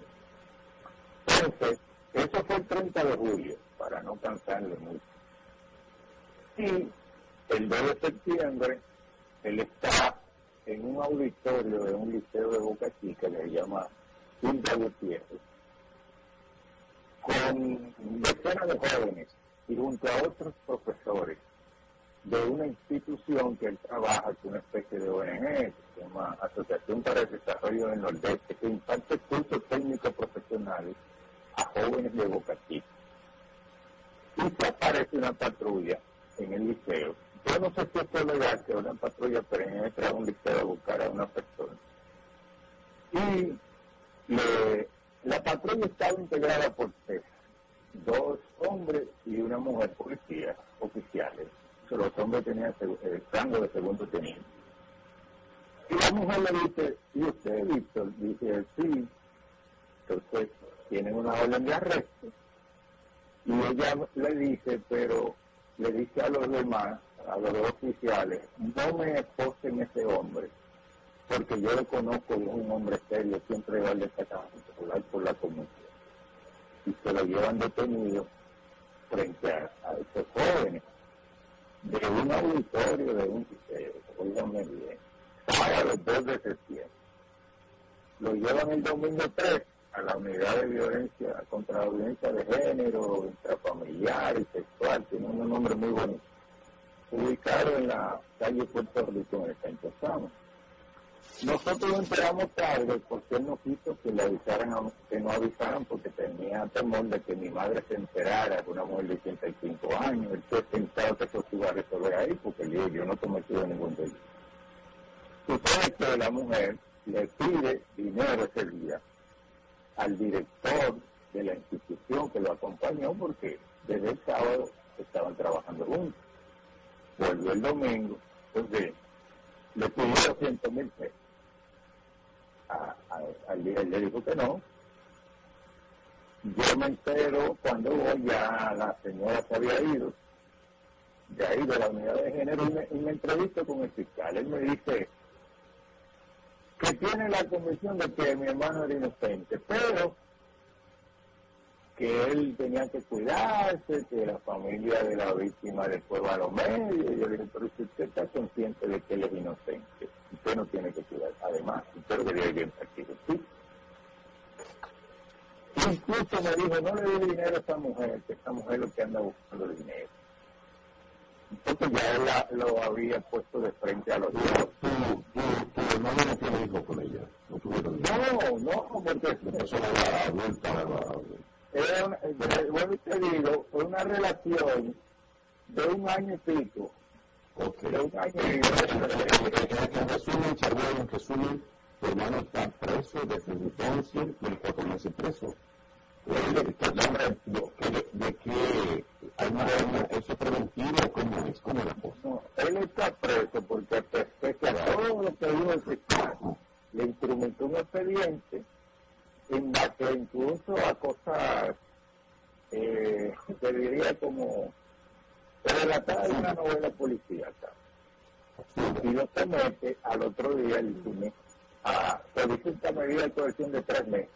Entonces, eso fue el 30 de julio, para no cansarle mucho. Y el 2 de septiembre, él está en un auditorio de un liceo de Boca Chica, que se llama Punta Gutiérrez, con decenas de jóvenes y junto a otros profesores de una institución que él trabaja, que es una especie de ONG, que se llama Asociación para el Desarrollo del Nordeste, que imparte cursos técnicos profesionales a jóvenes de Chica. Y se aparece una patrulla en el liceo yo no sé si es legal que una patrulla penetre a un liceo a buscar a una persona. Y la patrulla estaba integrada por tres, dos hombres y una mujer policía, oficiales. los hombres tenían el rango de segundo teniente. Y la mujer le dice, ¿y usted, Víctor? Dice, sí. Entonces, tienen una orden de arresto. Y ella le dice, pero le dice a los demás a los oficiales, no me esposen ese hombre, porque yo lo conozco, es un hombre serio, siempre va al destacamento popular por la comunidad. Y se lo llevan detenido frente a, esos jóvenes de un auditorio de un oígame bien, sábado 2 de septiembre. Lo llevan el domingo 3 a la unidad de violencia contra la violencia de género, intrafamiliar y sexual, tiene un nombre muy bonito ubicado en la calle Puerto Rico, en el centro Sama. Nosotros lo enteramos tarde porque él no quiso que le avisaran, que no avisaran porque tenía temor de que mi madre se enterara de una mujer de 85 años. Él pensaba que eso se iba a resolver ahí porque yo, yo no cometido ningún delito. Sucede que la mujer le pide dinero ese día al director de la institución que lo acompañó porque desde el sábado estaban trabajando juntos volvió el domingo, entonces le pidió 200 mil pesos. Al él le dijo que no. Yo me entero cuando ya la señora se había ido, de ahí de la unidad de género, y me entrevisto con el fiscal. Él me dice que tiene la convicción de que mi hermano era inocente, pero que él tenía que cuidarse, que la familia de la víctima después va a los medios. Yo le dije, pero si usted está consciente de que él es inocente, usted no tiene que cuidar. Además, usted debería bien partido. Sí. Incluso me dijo, no le dé dinero a esa mujer, que esa mujer es lo que anda buscando dinero. Entonces ya él lo había puesto de frente a los hijos. ¿Tu, hermano no tiene hijos con ella? No, no, no, porque... Eso era la vuelta, era una, bueno, te digo, fue una relación de un año y pico. Okay. De un año y pico. En resumen, Charbel, en resumen, tu hermano está preso desde entonces, tiene cuatro meses preso. ¿De qué hay una eso preventivo? ¿Cómo es? ¿Cómo la cosa? No, él está preso porque pese a todo lo que dijo el fiscal, le instrumentó un expediente base incluso a cosas, eh, te diría como relatadas en una novela policíaca. Y lo somete al otro día el lunes a solicitar medida de coerción de tres meses.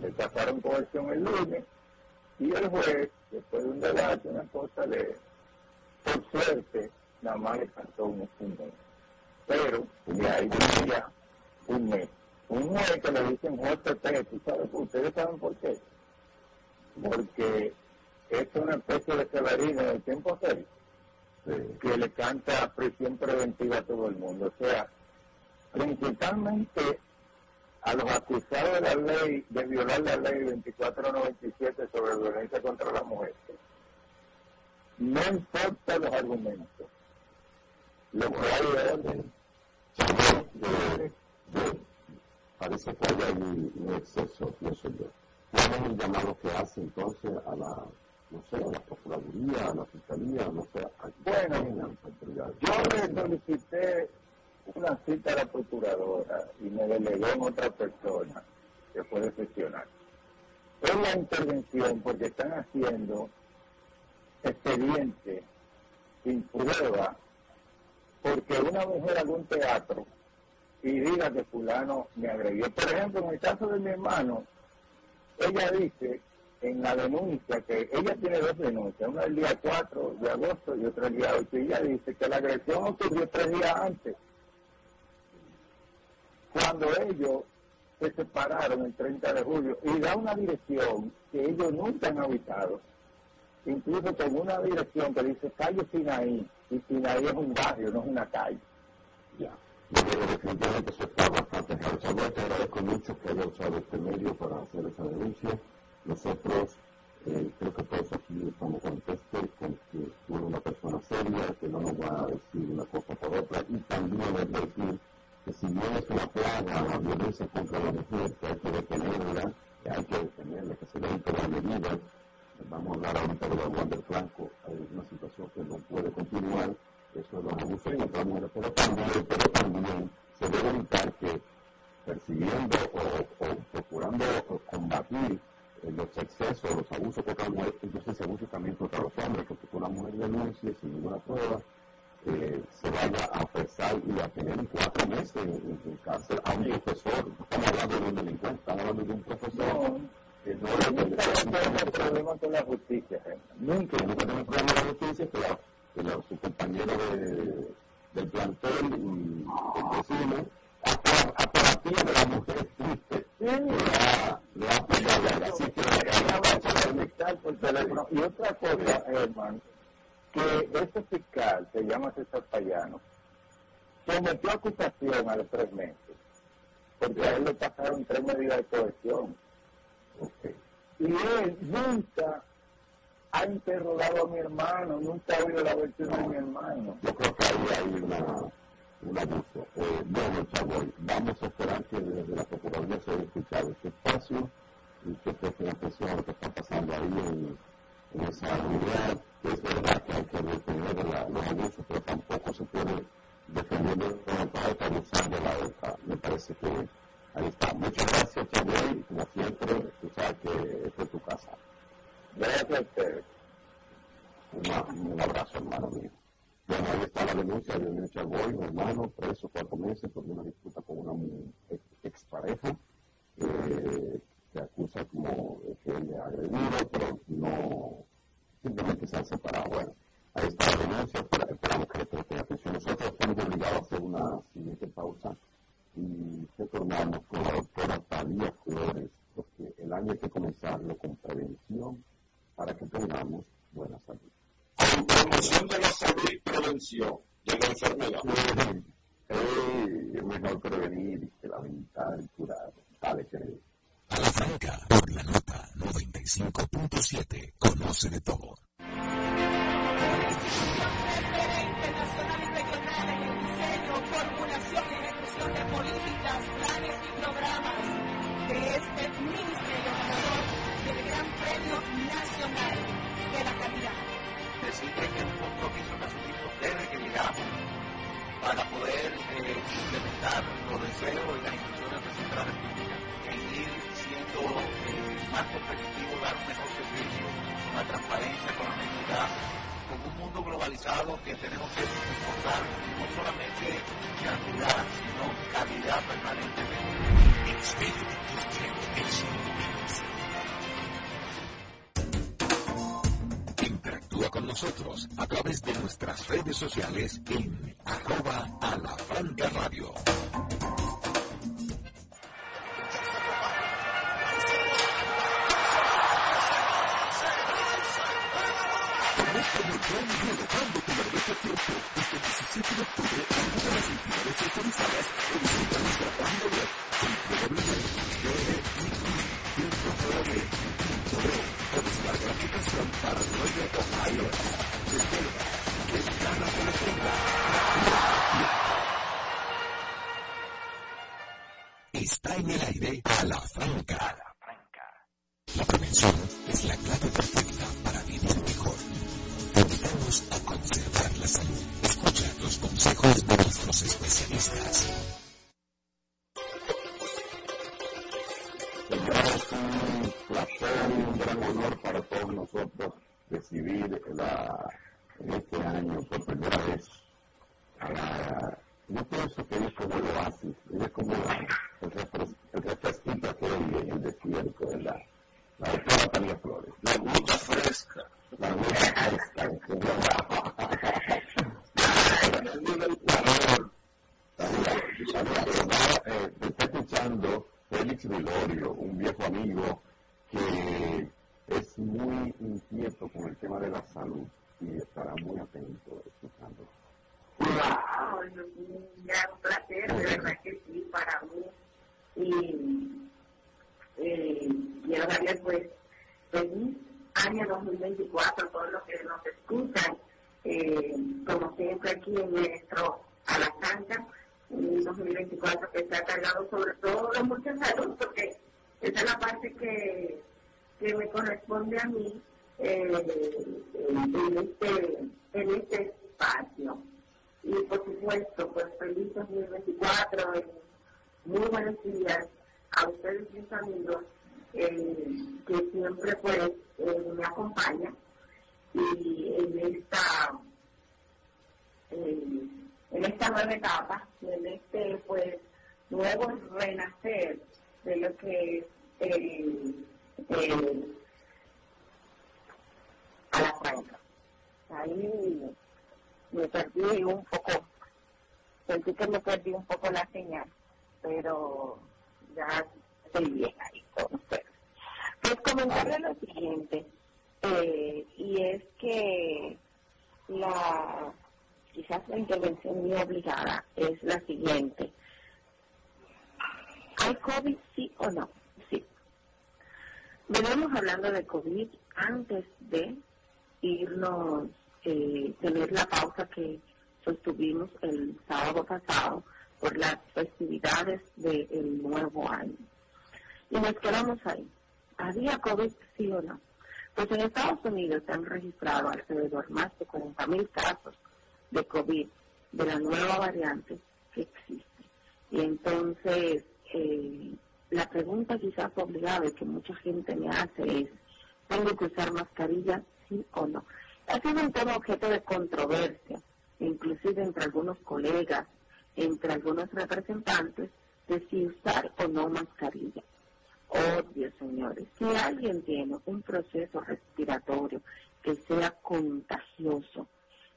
Le pasaron coerción el lunes y el juez, después de un debate, una cosa de, por suerte, nada más le cantó un, mes. Pero de ahí venía un mes un juez que le dicen juez ¿tú sabes? ¿Ustedes saben por qué? Porque es una especie de Severino del tiempo serio. que le canta prisión preventiva a todo el mundo. O sea, principalmente a los acusados de la ley, de violar la ley 2497 sobre violencia contra la mujer, no importa los argumentos. Lo que hay es, parece que hay un, exceso, pienso yo. ¿Cuál es el llamado que hace entonces a la, no sé, a la Procuraduría, a la Fiscalía, no sé, a Bueno, yo le solicité una cita a la Procuradora y me delegó en otra persona que puede gestionar. Es la intervención porque están haciendo expediente sin prueba porque una mujer haga un teatro y diga que fulano me agredió. Por ejemplo, en el caso de mi hermano, ella dice en la denuncia que ella tiene dos denuncias, una el día 4 de agosto y otra el día 8, y ella dice que la agresión ocurrió tres días antes, cuando ellos se separaron el 30 de julio, y da una dirección que ellos nunca han habitado, incluso con una dirección que dice calle Sinaí, y Sinaí es un barrio, no es una calle. Que definitivamente eso está bastante claro. te agradezco mucho que haya usado este medio para hacer esa denuncia. Nosotros, eh, creo que todos aquí estamos contentos con que tú eres una persona seria, que no nos va a decir una cosa por otra, y también decir que si bien es una plaga la violencia contra la mujer, que hay que detenerla, que hay que detenerla, que se deben tomar medidas, vamos a hablar ahorita de la Wander Franco, hay una situación que no puede continuar, eso abusos contra la mujer, pero también, pero también se debe evitar que persiguiendo o, procurando combatir los excesos, los abusos contra la mujer, entonces se abusa también contra los hombres, porque una mujer denuncie sin ninguna prueba, eh, se vaya a apresar y a tener cuatro meses en, en cárcel a un profesor. No estamos hablando de un delincuente, estamos hablando de un profesor. Que no nunca tenemos problemas con la justicia. Nunca, nunca tenemos problemas con la justicia, pero, pero su compañero de, del plantel y el vecino, hasta, hasta la tía de la mujer triste, le ha, le ha pegado. Así que la por teléfono. Y otra cosa, hermano que ese fiscal, se llama César Payano, sometió acusación a los tres meses, porque a él le pasaron tres medidas de cohesión. Y él nunca ha interrogado a mi hermano, nunca ha oído la versión de mi hermano. Yo creo que ahí hay una, un abuso. Eh, bueno, Chaboy, vamos a esperar que desde la Procuraduría se haya escuchado este espacio y que presten atención a lo que está pasando ahí en en esa unidad. Es verdad que hay que defender los abusos, pero tampoco se puede defender de una parte abusar de la otra. Me parece que ahí está. Muchas gracias, Chabuel. Como siempre, tú sabes que esta es tu casa. Gracias un abrazo, hermano mío. Bueno, ahí está la denuncia de un Chaboy, un hermano, preso cuatro meses por una disputa con una expareja. Eh, se acusa como que le ha agredido, pero no, simplemente se han separado. Bueno, ahí está la denuncia, esperamos que le presten atención. Nosotros estamos obligados a hacer una siguiente pausa y retornamos con la doctora Flores, porque el año hay que comenzarlo con prevención para que tengamos buena salud. Con promoción de la salud y prevención de la enfermedad. es mejor prevenir que lamentar y curar. Dale, querido. A la franca, por la nota 95.7. Conoce de todo. Referente nacional y regional en el diseño, formulación y ejecución de políticas, planes y programas de este ministerio del Gran Premio Nacional de la Calidad. Decirle que un compromiso que asumimos desde que llegamos para poder implementar los deseos y las instrucciones de Central República en ir eh, más competitivo, dar un mejor servicio, la transparencia, con la honestidad, con un mundo globalizado que tenemos que encontrar no solamente cantidad, sino calidad permanentemente. nosotros a través de nuestras redes sociales en arroba a la franca radio. desde el 17 de octubre a las entidades autorizadas o visita nuestra página web プロジェクトパ。se han registrado alrededor más de 40.000 casos de COVID, de la nueva variante que existe. Y entonces, eh, la pregunta quizás obligada y que mucha gente me hace es, ¿tengo que usar mascarilla, sí o no? Ha sido un tema objeto de controversia, inclusive entre algunos colegas, entre algunos representantes, de si usar o no mascarilla obvio, señores. Si alguien tiene un proceso respiratorio que sea contagioso,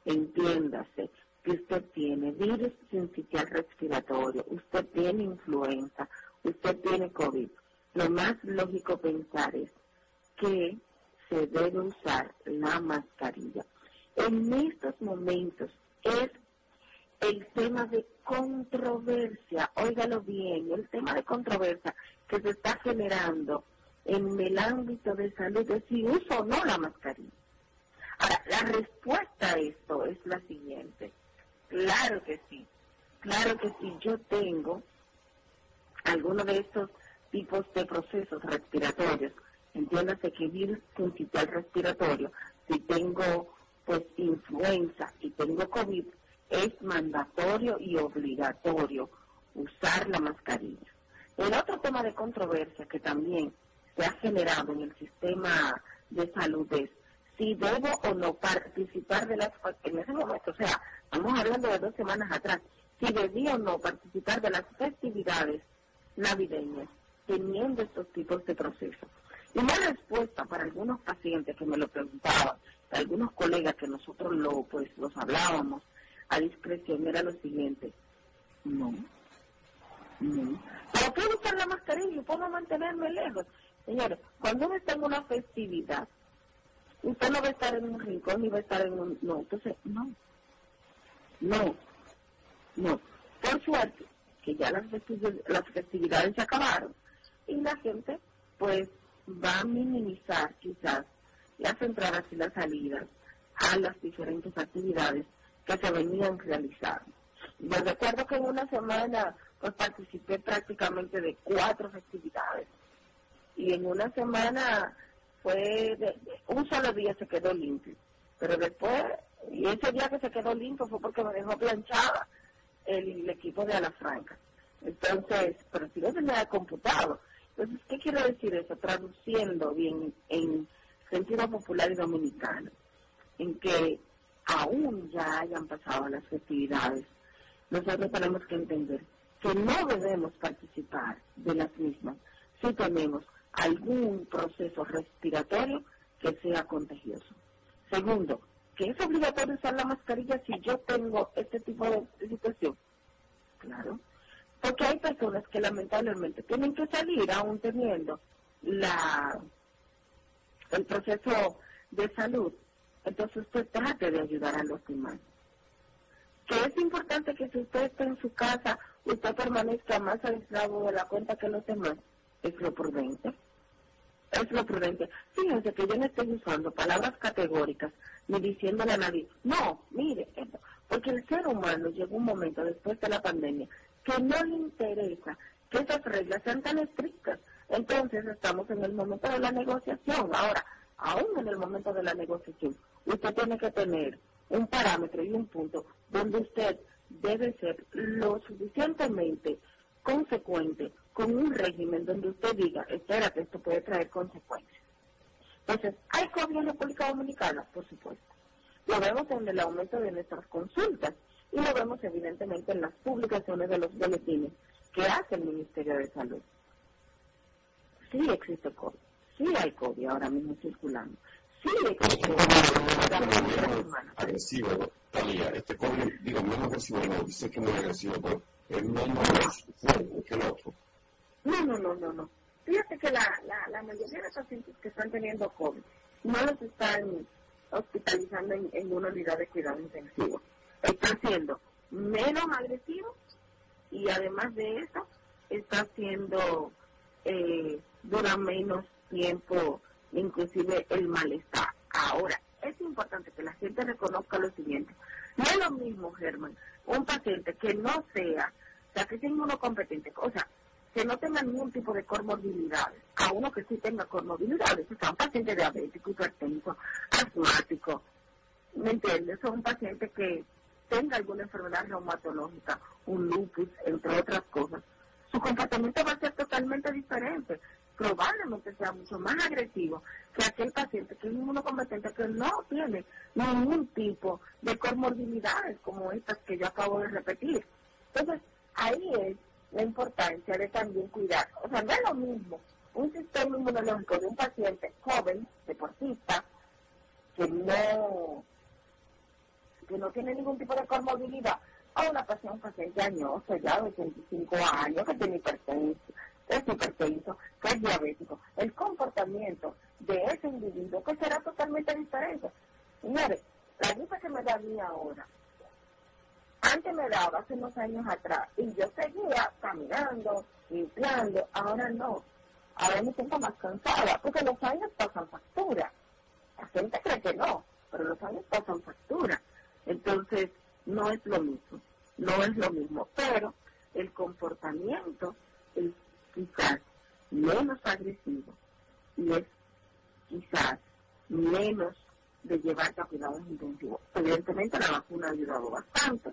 entiéndase que usted tiene virus sincitial respiratorio, usted tiene influenza, usted tiene COVID. Lo más lógico pensar es que se debe usar la mascarilla. En estos momentos es el tema de controversia, óigalo bien, el tema de controversia que se está generando en el ámbito de salud es si uso o no la mascarilla. Ahora, la respuesta a esto es la siguiente. Claro que sí. Claro que sí. Yo tengo alguno de estos tipos de procesos respiratorios. Entiéndase que virus principal respiratorio, si tengo pues influenza y tengo COVID, es mandatorio y obligatorio usar la mascarilla. El otro tema de controversia que también se ha generado en el sistema de salud es si debo o no participar de las en ese momento, o sea, estamos hablando de dos semanas atrás, si debía o no participar de las festividades navideñas teniendo estos tipos de procesos. Y la respuesta para algunos pacientes que me lo preguntaban, para algunos colegas que nosotros lo pues los hablábamos a discreción era lo siguiente, no, pero qué usar la mascarilla y puedo mantenerme lejos. Señores, cuando uno está en una festividad, usted no va a estar en un rincón ni va a estar en un... No, entonces, no. No. No. Por suerte, que ya las, festividades se acabaron y la gente, pues, va a minimizar quizás las entradas y las salidas a las diferentes actividades que se venían realizando. Les recuerdo que en una semana pues participé prácticamente de cuatro festividades y en una semana fue un solo día se quedó limpio, pero después y ese día que se quedó limpio fue porque me dejó planchada el, equipo de Alafranca. Entonces, pero si lo tenía computado. Entonces, ¿qué quiero decir eso? Traduciendo bien en sentido popular y dominicano, en que aún ya hayan pasado las festividades, nosotros tenemos que entender que no debemos participar de las mismas si tenemos algún proceso respiratorio que sea contagioso. Segundo, que es obligatorio usar la mascarilla si yo tengo este tipo de situación. Claro, porque hay personas que lamentablemente tienen que salir aún teniendo la el proceso de salud. Entonces usted trate de ayudar a los demás. Que es importante que si usted está en su casa, usted permanezca más aislado de la cuenta que los demás. Es lo prudente. Es lo prudente. Fíjense que yo no estoy usando palabras categóricas ni diciéndole a nadie, no, mire, esto. porque el ser humano llegó un momento después de la pandemia que no le interesa que esas reglas sean tan estrictas. Entonces estamos en el momento de la negociación. Ahora, aún en el momento de la negociación, usted tiene que tener un parámetro y un punto donde usted debe ser lo suficientemente consecuente con un régimen donde usted diga, espérate, esto puede traer consecuencias. Entonces, ¿hay COVID en República Dominicana? Por supuesto. Lo vemos en el aumento de nuestras consultas y lo vemos evidentemente en las publicaciones de los boletines que hace el Ministerio de Salud. Sí existe COVID, sí hay COVID ahora mismo circulando, sí existe COVID. Talía, este COVID, digo, menos agresivo, no, dice que no es agresivo, pero es fuerte que el otro. No, no, no, no, no. Fíjate que la, la, la mayoría de los pacientes que están teniendo COVID no los están hospitalizando en, en una unidad de cuidado intensivo está siendo menos agresivo y además de eso está siendo eh, dura menos tiempo inclusive el malestar. Ahora, es importante que la gente reconozca lo siguiente. No es lo mismo, Germán, un paciente que no sea, o sea, que sea inmunocompetente, o sea, que no tenga ningún tipo de comorbilidades, a uno que sí tenga comorbilidades, o sea, un paciente diabético, hipertenso, asmático, ¿me entiendes? Son un paciente que tenga alguna enfermedad reumatológica, un lupus, entre otras cosas, su comportamiento va a ser totalmente diferente. Probablemente sea mucho más agresivo que aquel paciente que es inmunocompetente que no tiene ningún tipo de comorbilidades como estas que yo acabo de repetir. Entonces, ahí es la importancia de también cuidar. O sea, no es lo mismo un sistema inmunológico de un paciente joven, deportista, que no que no tiene ningún tipo de comorbilidad, a una paciente añoso, ya de 85 años, que tiene hipertenso, es hipertenso, que es diabético. El comportamiento de ese individuo que será totalmente diferente. Señores, la gripe que me da a mí ahora, antes me daba hace unos años atrás, y yo seguía caminando, limpiando, ahora no. Ahora me siento más cansada, porque los años pasan factura. La gente cree que no, pero los años pasan factura. Entonces, no es lo mismo, no es lo mismo, pero el comportamiento es quizás menos agresivo y es quizás menos de llevar a cuidados intensivos. Evidentemente la vacuna ha ayudado bastante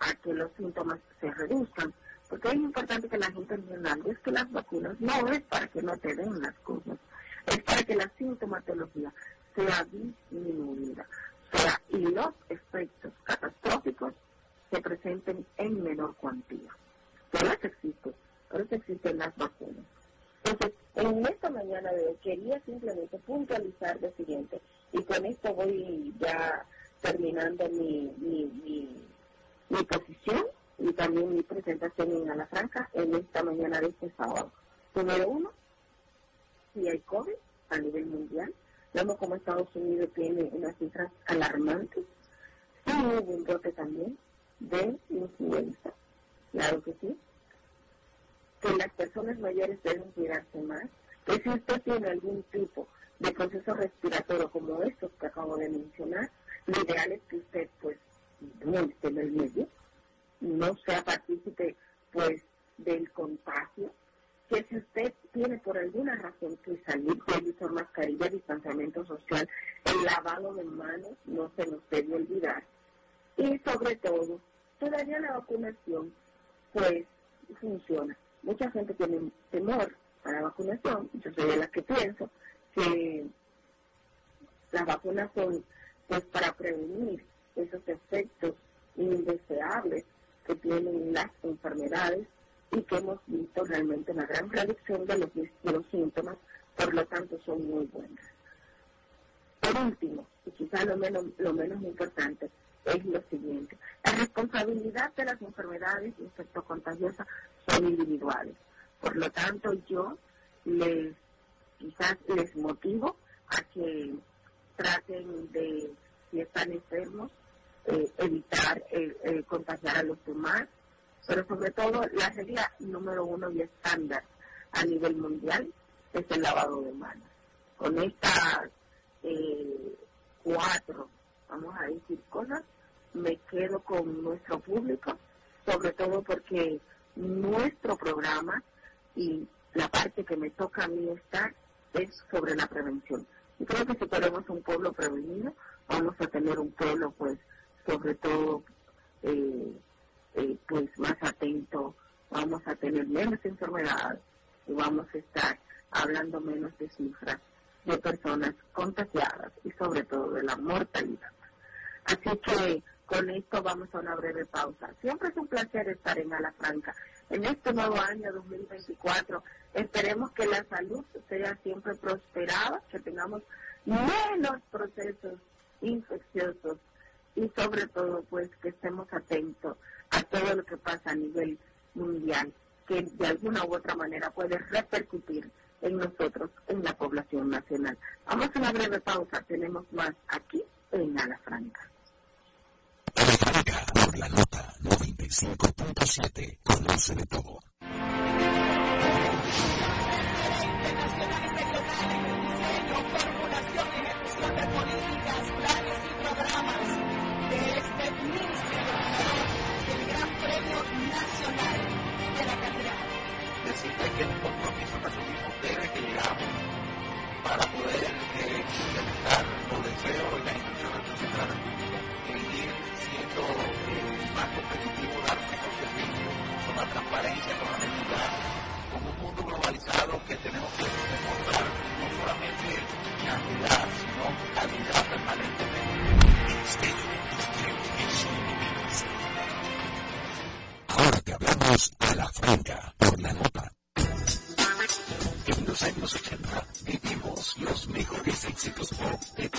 a que los síntomas se reduzcan, porque es importante que la gente entienda es que las vacunas no es para que no te den las cosas, es para que la sintomatología sea disminuida sea, y los efectos catastróficos se presenten en menor cuantía. Por eso existe, por eso existen las vacunas. Entonces, en esta mañana de hoy quería simplemente puntualizar lo siguiente, y con esto voy ya terminando mi, mi, mi, posición y también mi presentación en Alafranca en esta mañana de este sábado. Número uno, si hay COVID a nivel mundial, Vemos como Estados Unidos tiene unas cifras alarmantes. Sí hubo un brote también de influenza, claro que sí. Que las personas mayores deben cuidarse más. Que si usted tiene algún tipo de proceso respiratorio como estos que acabo de mencionar, lo ideal es que usted pues no esté en el medio, no sea partícipe pues del contagio, que si usted tiene por alguna razón que salir, de usar mascarilla, distanciamiento social, el lavado de manos no se nos debe olvidar. Y sobre todo, todavía la vacunación pues funciona. Mucha gente tiene temor a la vacunación, yo soy de las que pienso que las vacunas son pues para prevenir esos efectos indeseables que tienen las enfermedades y que hemos visto realmente una gran reducción de los, síntomas, por lo tanto son muy buenas. Por último, y quizás lo menos, lo menos importante, es lo siguiente. La responsabilidad de las enfermedades infectocontagiosas son individuales. Por lo tanto, yo les quizás les motivo a que traten de, si están enfermos, eh, evitar eh, eh, contagiar a los demás, pero sobre todo la regla número uno y estándar a nivel mundial es el lavado de manos. Con estas cuatro, vamos a decir cosas, me quedo con nuestro público, sobre todo porque nuestro programa y la parte que me toca a mí estar es sobre la prevención. Y creo que si queremos un pueblo prevenido, vamos a tener un pueblo, pues, sobre todo, eh, eh, pues, más atento, vamos a tener menos enfermedades y vamos a estar hablando menos de cifras de personas contagiadas y sobre todo de la mortalidad. Así que con esto vamos a una breve pausa. Siempre es un placer estar en Ala Franca. En este nuevo año 2024 esperemos que la salud sea siempre prosperada, que tengamos menos procesos infecciosos y sobre todo pues que estemos atentos a todo lo que pasa a nivel mundial, que de alguna u otra manera puede repercutir en nosotros, en la población nacional. Vamos a una breve pausa, tenemos más aquí en Ala Franca. Franca por la nota 95.7. Conoce de todo. Internacional y regional en el diseño, formulación y ejecución de políticas, planes y programas de este ministerio del Gran Premio Nacional de la Calidad. Decirle que el compromiso que asumimos desde que llegamos para poder Hablamos a la franca por la nota. En los años 80 vivimos los mejores éxitos pop de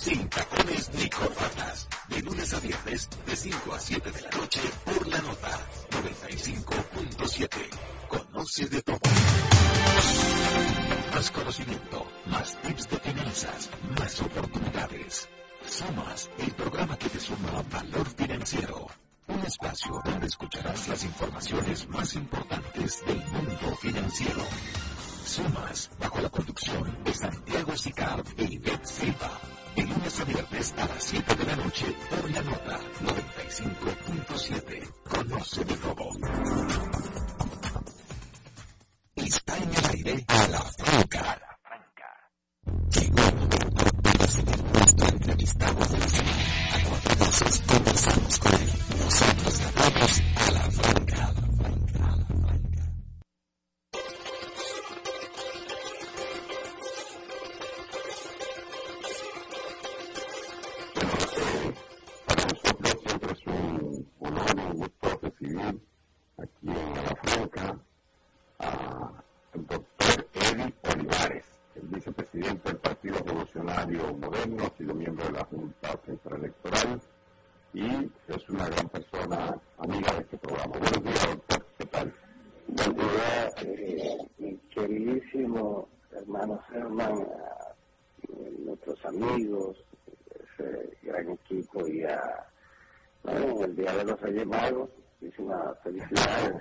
Sin tacones ni corbatas. De lunes a viernes, de 5 a 7 de la noche, por la nota 95.7. Conoce de todo. Más conocimiento, más tips de finanzas, más oportunidades. Somos el programa que te suma valor financiero. Un espacio donde escucharás las informaciones más importantes del mundo financiero. Sumas, bajo la conducción de Santiago Sicar e Ivette Silva. De lunes a viernes a las 7 de la noche por la nota 95.7. Conoce de robo. Está en el aire a la franca. Llegó el momento de recibir nuestro entrevistado de la semana. A conversamos con él. Nosotros ganamos a la franca. Felicidades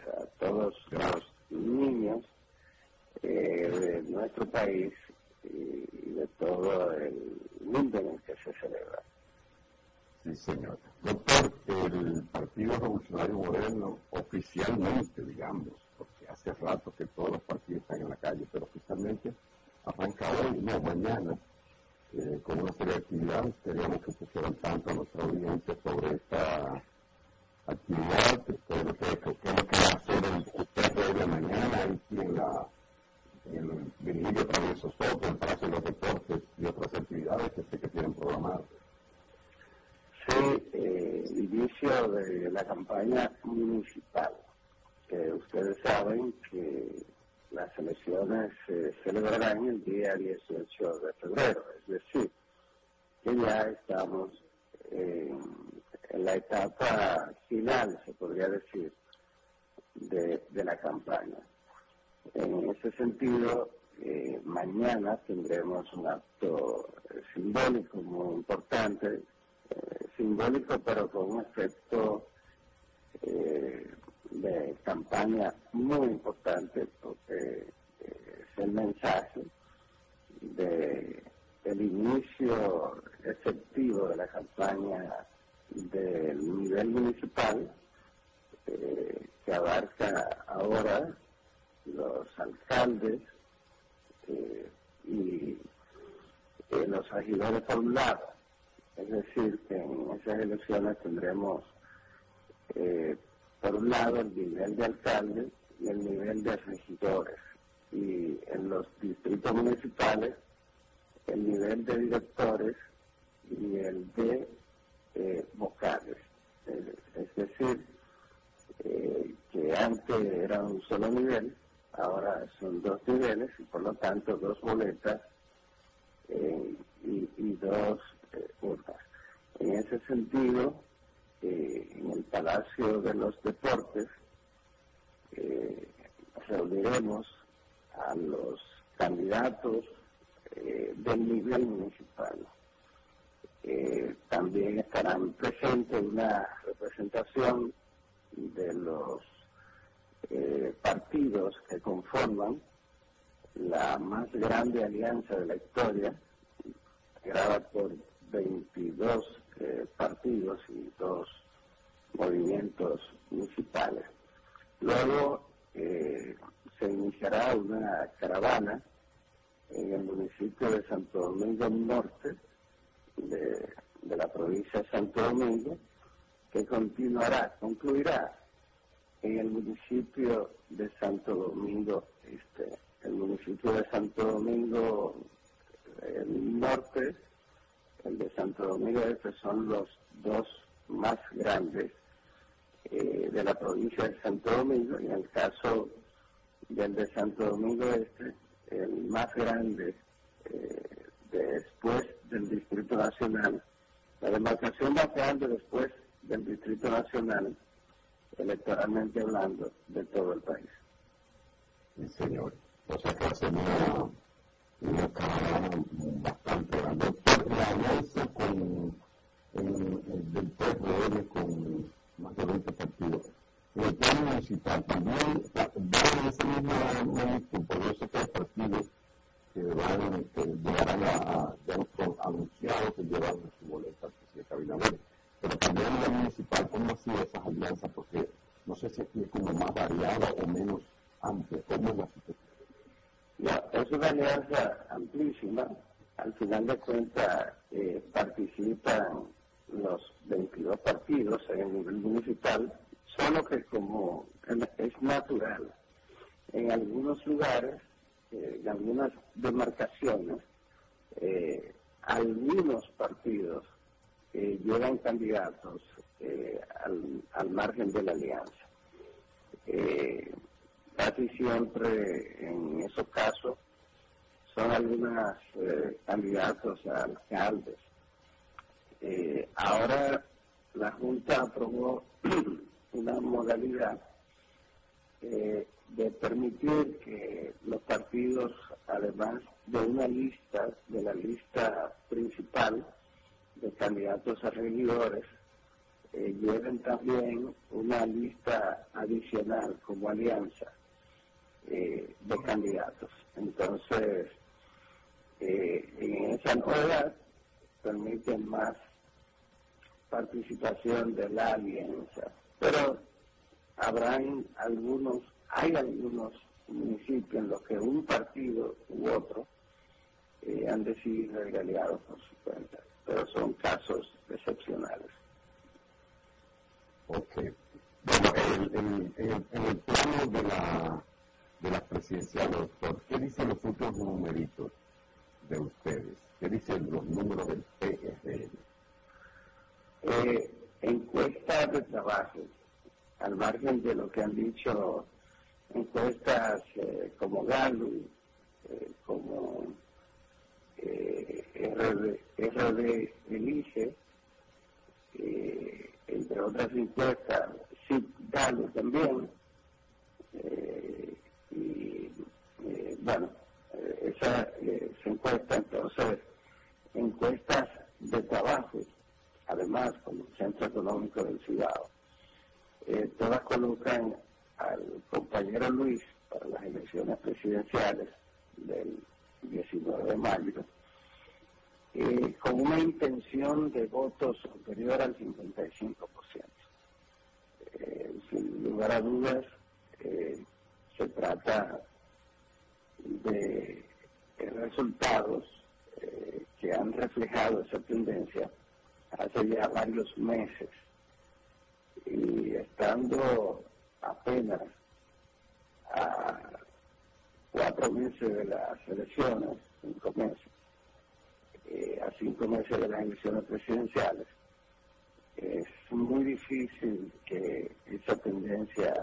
municipal. que ustedes saben que las elecciones se celebrarán el día 18 de febrero, es decir, que ya estamos en, en la etapa final, se podría decir, de, la campaña. En ese sentido, eh, mañana tendremos un acto eh, simbólico muy importante, eh, simbólico pero con un efecto eh, de campaña muy importante porque eh, es el mensaje de el inicio efectivo de la campaña del nivel municipal eh, que abarca ahora los alcaldes eh, y los regidores por un lado. Es decir, que en esas elecciones tendremos eh, por un lado el nivel de alcaldes y el nivel de regidores. Y en los distritos municipales el nivel de directores y el de eh, vocales. Es decir, eh, que antes era un solo nivel, ahora son dos niveles y por lo tanto dos boletas eh, y, y, dos urnas. En ese sentido, eh, en el Palacio de los Deportes eh, reuniremos a los candidatos eh, del nivel municipal. también estarán presentes una representación de los eh, partidos que conforman la más grande alianza de la historia, creada por 22 eh, partidos y dos movimientos municipales. Luego eh, se iniciará una caravana en el municipio de Santo Domingo Norte, de, la provincia de Santo Domingo, que continuará, concluirá en el municipio de Santo Domingo Este. El municipio de Santo Domingo el norte, el de Santo Domingo Este son los dos más grandes eh, de la provincia de Santo Domingo y en el caso del de Santo Domingo Este, el más grande eh, después del Distrito Nacional, la demarcación más grande después del Distrito Nacional electoralmente hablando de todo el país. Sí, señor. O sea que hace una, una La alianza con el, del PRM con más de 20 partidos. En el plano municipal también van en ese mismo momento, por que hay partidos que van, a, anunciado que llevan su boleta al presidente Abinader. Pero también en la municipal, ¿cómo ha sido esas alianzas? Porque no sé si aquí es como más variada o menos amplia. ¿Cómo es la situación? Es una alianza amplísima. Al final de cuentas, eh, participan los 22 partidos en el nivel municipal, solo que como es natural, en algunos lugares, eh, en algunas demarcaciones, eh, algunos partidos llevan candidatos al, al, margen de la alianza. casi siempre en esos casos son algunos candidatos a alcaldes eh, ahora la Junta aprobó una modalidad eh, de permitir que los partidos, además de una lista, de la lista principal de candidatos a regidores, eh, lleven también una lista adicional como alianza de candidatos. Entonces, en esa novedad permiten más participación de la alianza. Pero habrán algunos, hay algunos municipios en los que un partido u otro eh, han decidido ir aliados por su cuenta, pero son casos excepcionales. Ok. Bueno, en, el plano de la, de las presidenciales, doctor, ¿qué dicen los últimos numeritos de ustedes? ¿Qué dicen los números del PSN? eh, encuestas de trabajo, al margen de lo que han dicho encuestas eh, como Gallup, eh, como eh, RD, RD Elige, entre otras encuestas, sí, Gallup también, y bueno, esa se encuesta entonces encuestas de trabajo además como centro económico del Ciudad. Eh, todas colocan al compañero Luis para las elecciones presidenciales del 19 de mayo eh, con una intención de votos superior al 55%. Eh, sin lugar a dudas, se trata de resultados que han reflejado esa tendencia hace ya varios meses y estando apenas a cuatro meses de las elecciones, cinco meses, eh, a cinco meses de las elecciones presidenciales, es muy difícil que esa tendencia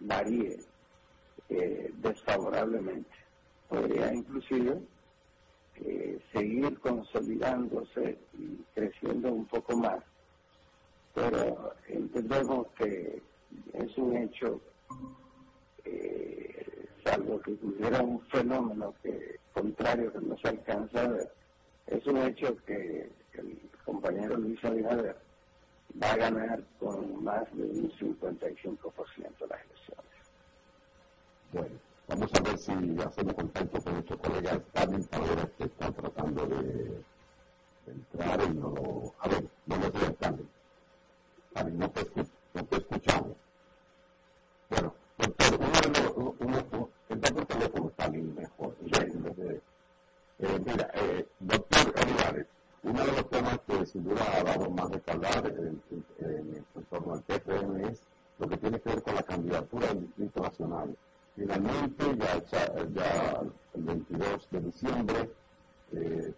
varíe eh, desfavorablemente. Podría inclusive eh, seguir consolidándose y creciendo un poco más. Pero entendemos que es un hecho, eh, salvo que hubiera un fenómeno que contrario que no se alcanza a ver, es un hecho que el compañero Luis Abinader va a ganar con más de un 55% las elecciones. Bueno. Vamos a ver si hacemos contacto con nuestro colega Stalin que está tratando de, entrar y no A ver, no lo estoy Stalin. Stalin, no te, no te escuchamos. Bueno, doctor, uno de los... Uno, el doctor teléfono Stalin mejor. Eh, mira, eh, doctor Olivares, uno de los temas que sin duda ha dado más de hablar en, en, en torno al PPM es lo que tiene que ver con la candidatura del Distrito Nacional. Finalmente, ya, el 22 de diciembre, eh,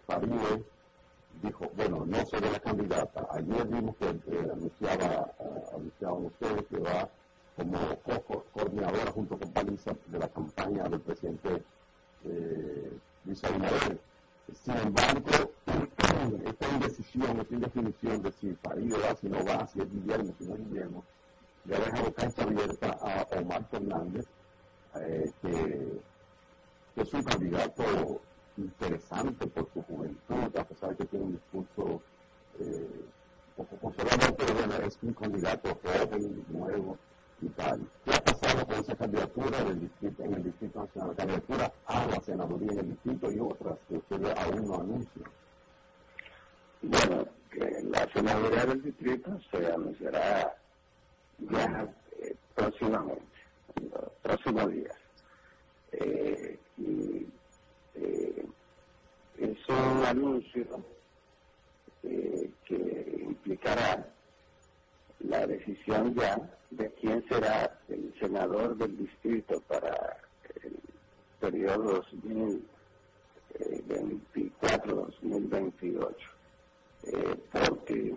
dijo, bueno, no será la candidata. Ayer vimos que eh, anunciaba, uh, anunciaban ustedes que va como coordinadora junto con Paliza de la campaña del presidente eh, Luis Abinader. Sin embargo, esta indecisión, esta indefinición de si Farideh va, si no va, si es invierno, si no es invierno, le ha dejado cancha abierta a Omar Fernández, eh, que, es un candidato interesante por su juventud, a pesar de que tiene un discurso o solamente es un candidato joven, nuevo y tal. ¿Qué ha pasado con esa candidatura del distrito, en el Distrito Nacional? Candidatura a la senaduría en el distrito y otras que usted aún no anuncia. Bueno, que la senaduría del distrito se anunciará ya eh, próximamente, en los próximos días. Eh, y eh, es un anuncio eh, que implicará la decisión ya de quién será el senador del distrito para el periodo 2024-2028. Eh, porque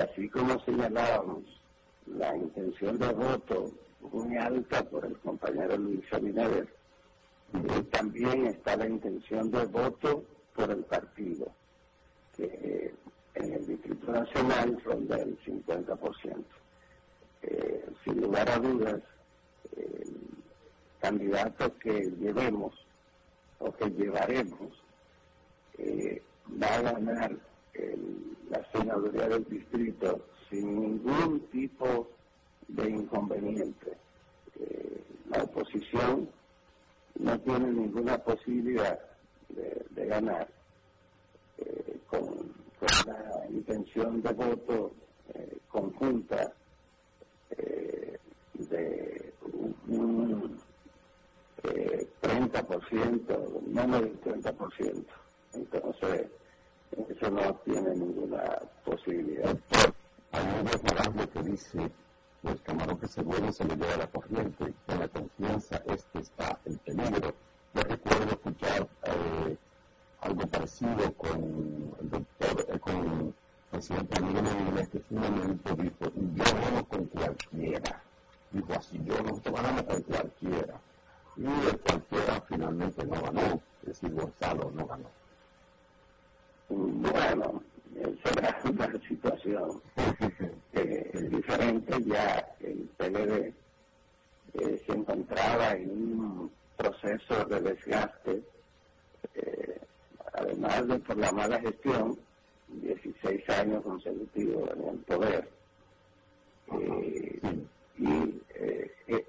así como señalábamos la intención de voto muy alta por el compañero Luis Abinader, eh, también está la intención de voto por el partido, que en el Distrito Nacional ronda el 50%. sin lugar a dudas, el candidato que llevemos o que llevaremos va a ganar la senaduría del distrito sin ningún tipo de inconveniente. Eh, la oposición no tiene ninguna posibilidad de, ganar eh, con, la intención de voto eh, conjunta de un, 30%, menos del 30%. Entonces, eso no tiene ninguna posibilidad. Hay un refrán que dice, pues camarón que se mueve se le lleva la corriente, con la confianza este está en peligro. Yo recuerdo escuchar eh, algo parecido con el doctor, eh, con el presidente Miguel que momento dijo, yo no con cualquiera. Dijo así, yo no ganamos con cualquiera. Y el cualquiera finalmente no ganó, es decir, Gonzalo no ganó. Bueno, será una situación eh, diferente. Ya el PLD eh, se encontraba en un proceso de desgaste, eh, además de por la mala gestión, 16 años consecutivos en el poder. y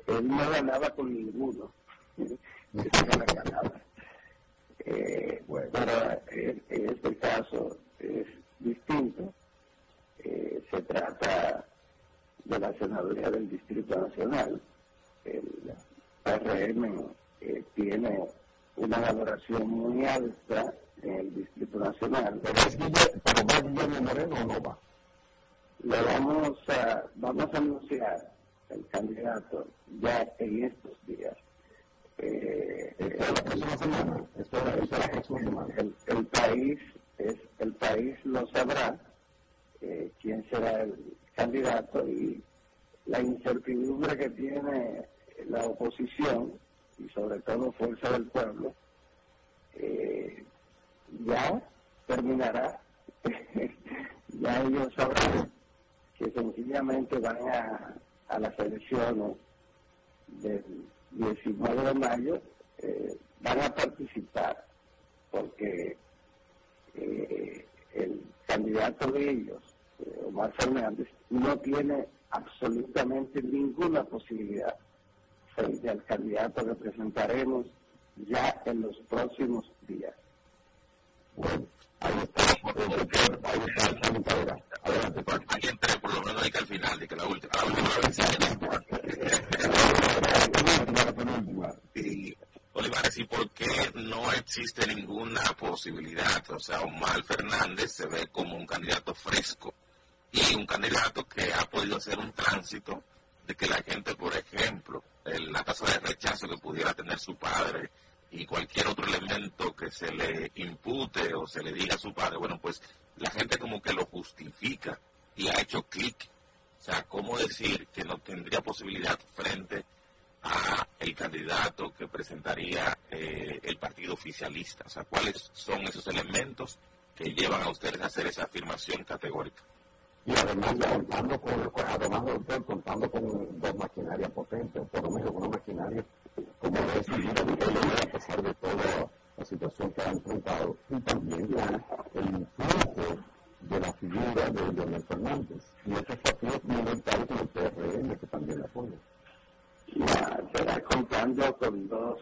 él no ganaba con ninguno. ganaba. Eh, bueno, pero en, este caso es distinto. Eh, se trata de la senaduría del Distrito Nacional. El PRM eh, tiene una valoración muy alta en el Distrito Nacional. Pero, es ¿pero va Guillermo Moreno o no va? Le vamos a, vamos a anunciar el candidato ya en estos días eh, el, país es el país lo sabrá eh, quién será el candidato y la incertidumbre que tiene la oposición y sobre todo Fuerza del Pueblo eh, ya terminará. Ya ellos sabrán que sencillamente van a, a las elecciones del 19 de mayo eh, van a participar porque eh, el candidato de ellos, eh, Omar Fernández, no tiene absolutamente ninguna posibilidad frente al candidato que presentaremos ya en los próximos días. Bueno, ahí está, ahí está, Adelante, Ahí entré, por lo menos ahí que al final, de que la última, la última y, Olivares, ¿y por qué no existe ninguna posibilidad? O sea, Omar Fernández se ve como un candidato fresco y un candidato que ha podido hacer un tránsito de que la gente, por ejemplo, la tasa de rechazo que pudiera tener su padre y cualquier otro elemento que se le impute o se le diga a su padre, bueno, pues la gente como que lo justifica y ha hecho clic. O sea, ¿cómo decir que no tendría posibilidad frente a el candidato que presentaría eh, el partido oficialista? O sea, ¿cuáles son esos elementos que llevan a ustedes a hacer esa afirmación categórica? Y además, contando con, además doctor, contando con dos maquinarias potentes, por lo menos una maquinaria como es a pesar de toda la situación que ha enfrentado, y también el influjo de de la figura de Leonel Fernández. Y otros partidos minoritarios como el PRM, que también la. Ya, será contando con dos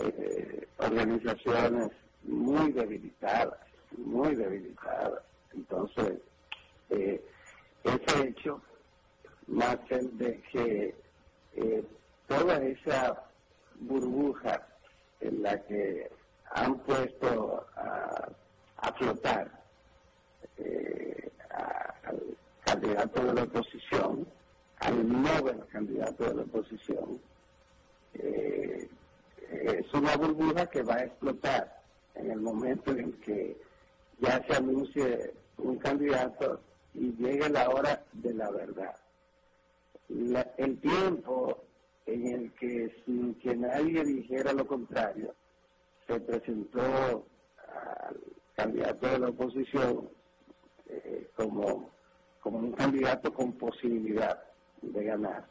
eh, organizaciones muy debilitadas, muy debilitadas. Entonces, eh, ese hecho, más el de que eh, toda esa burbuja en la que han puesto a, flotar eh, al candidato de la oposición, al nuevo candidato de la oposición, eh, es una burbuja que va a explotar en el momento en que ya se anuncie un candidato y llegue la hora de la verdad. el tiempo en el que sin que nadie dijera lo contrario, se presentó al candidato de la oposición eh, como, como un candidato con posibilidad de ganar.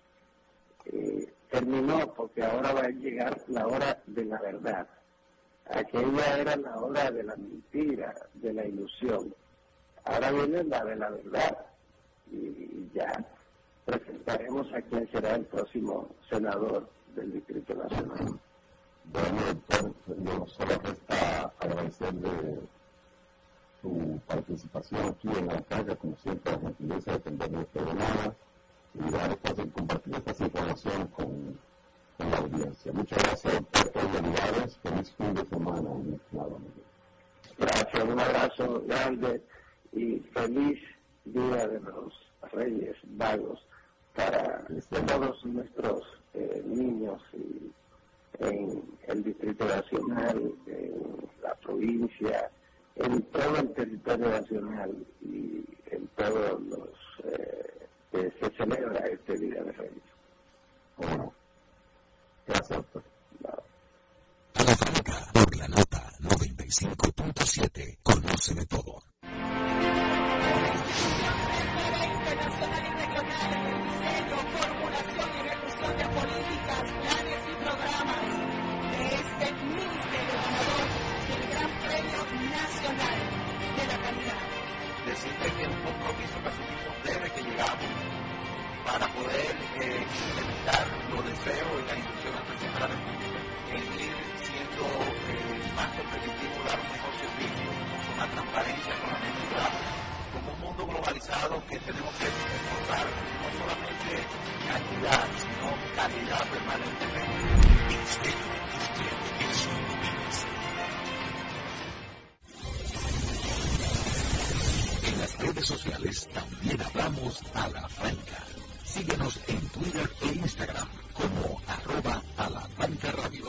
Eh, terminó porque ahora va a llegar la hora de la verdad. Aquella era la hora de la mentira, de la ilusión. Ahora viene la de la verdad. Y ya presentaremos a quién será el próximo senador del Distrito Nacional. Bueno, doctor, yo solo resta agradecerle su participación aquí en la carga, como siempre, la gentileza de atender llamada y dar espacio compartir estas informaciones con, con, la audiencia. Muchas gracias, doctor, felicidades, feliz fin de semana, Gracias, un abrazo grande y feliz Día de los Reyes Vagos para todos nuestros eh, niños y en el Distrito Nacional, en la provincia, en todo el territorio nacional y en todos los eh, que se celebra este Día de Reyes. Bueno, gracias, doctor. A la franca, por la nota 95.7, conoce de todo. Para poder eh, evitar los deseos y las instrucciones presidente de la República en ir siendo eh, más competitivo, dar un mejor servicio, con más transparencia, con la mentira mundo globalizado que tenemos que encontrar no solamente cantidad, sino calidad permanentemente. En las redes sociales también hablamos a la franca. Síguenos en Twitter e Instagram como arroba a la radio.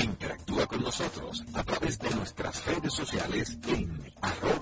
Interactúa con nosotros a través de nuestras redes sociales en arroba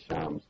Shams,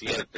6,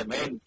remain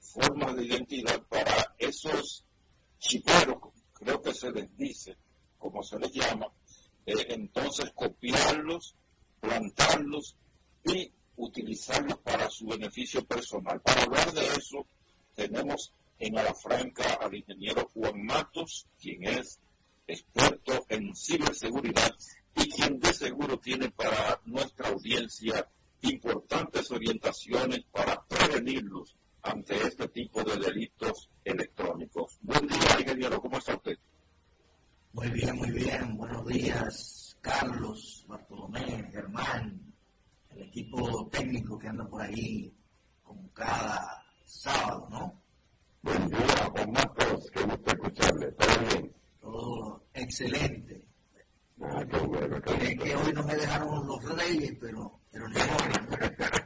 formas de identidad para esos chiperos, creo que se les dice, como se les llama, eh, entonces copiarlos, plantarlos y utilizarlos para su beneficio personal. Para hablar de eso, tenemos en Franca al ingeniero Juan Matos, quien es experto en ciberseguridad y quien de seguro tiene para nuestra audiencia importantes orientaciones para prevenirlos ante este tipo de delitos electrónicos. Buen día, ingeniero, ¿cómo está usted? Muy bien, muy bien. Buenos días, Carlos, Bartolomé, Germán, el equipo técnico que anda por ahí con cada sábado, ¿no? Buen día, Juan Matos, qué gusto escucharle. ¿Todo bien? Todo excelente. Ah, qué bueno. Qué Es que hoy no me dejaron los reyes, pero, pero ni modo.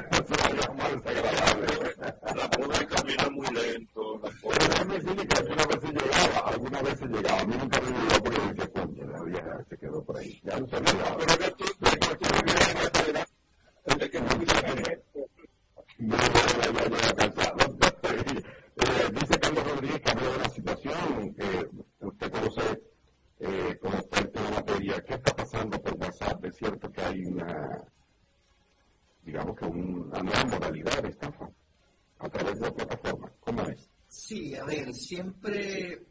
Eh, eh. ¿Qué está pasando por WhatsApp? Es cierto que hay una, digamos que una nueva modalidad de estafa a través de la plataforma. ¿Cómo es? Sí, a ver, siempre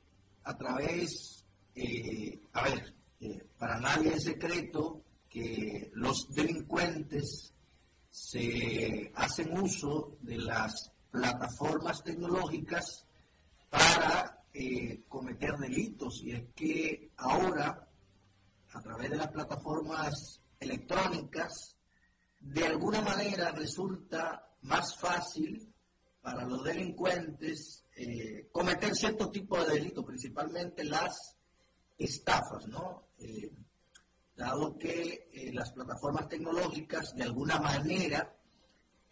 a través, eh, a ver, eh, para nadie es secreto que los delincuentes se hacen uso de las plataformas tecnológicas para eh, cometer delitos. Y es que ahora, a través de las plataformas electrónicas, de alguna manera resulta más fácil para los delincuentes eh, cometer cierto tipo de delitos, principalmente las estafas, ¿no? Eh, dado que eh, las plataformas tecnológicas de alguna manera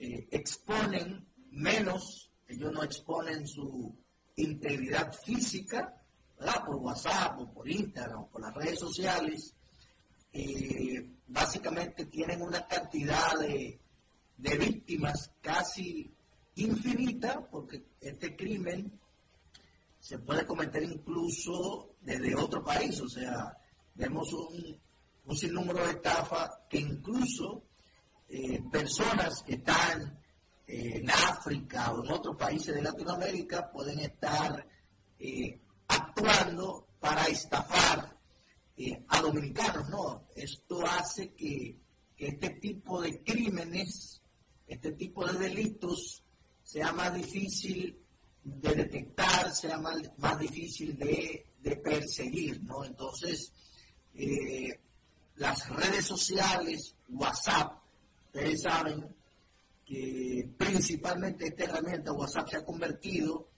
exponen menos, ellos no exponen su integridad física, ¿verdad? Por WhatsApp o por Instagram o por las redes sociales, básicamente tienen una cantidad de, de víctimas casi infinita, porque este crimen se puede cometer incluso desde otro país, o sea, vemos un, un sinnúmero de estafas que incluso eh, personas que están eh, en África o en otros países de Latinoamérica pueden estar eh, actuando para estafar eh, a dominicanos, ¿no? Esto hace que, este tipo de crímenes, este tipo de delitos, sea más difícil de detectar, sea más, más difícil de, de perseguir, ¿no? Entonces, eh, las redes sociales, WhatsApp, ustedes saben que principalmente esta herramienta WhatsApp se ha convertido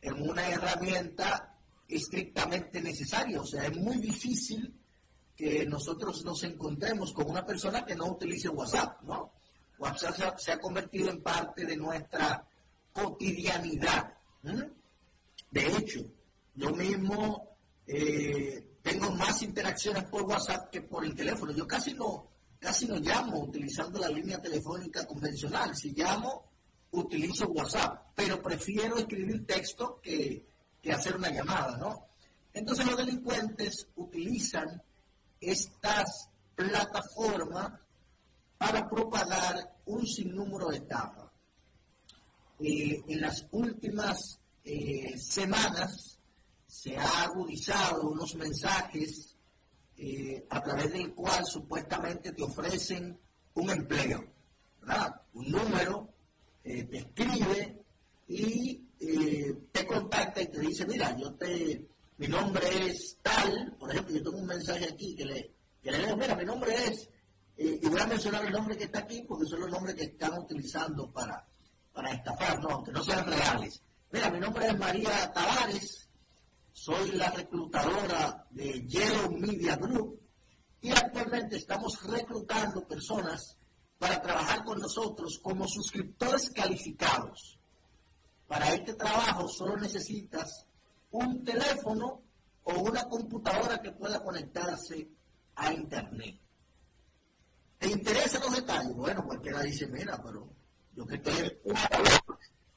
en una herramienta estrictamente necesaria, o sea, es muy difícil que nosotros nos encontremos con una persona que no utilice WhatsApp, ¿no? WhatsApp se ha, se ha convertido en parte de nuestra cotidianidad. De hecho, yo mismo eh, tengo más interacciones por WhatsApp que por el teléfono. Yo casi no, casi no llamo utilizando la línea telefónica convencional. Si llamo, utilizo WhatsApp, pero prefiero escribir texto que, que hacer una llamada, ¿no? Entonces los delincuentes utilizan estas plataformas para propagar un sinnúmero de estafas. Eh, en las últimas eh, semanas se ha agudizado unos mensajes eh, a través del cual supuestamente te ofrecen un empleo, ¿verdad? Un número, te escribe y te contacta y te dice, mira, yo te, mi nombre es tal, por ejemplo, yo tengo un mensaje aquí que le, que le leo, mira, mi nombre es, y voy a mencionar el nombre que está aquí porque son los nombres que están utilizando para, para estafar, no, aunque no sean reales. Mira, mi nombre es María Tavares, soy la reclutadora de Yellow Media Group y actualmente estamos reclutando personas para trabajar con nosotros como suscriptores calificados. Para este trabajo solo necesitas un teléfono o una computadora que pueda conectarse a Internet. ¿Te interesan los detalles? Bueno, cualquiera dice, mira, pero yo que estoy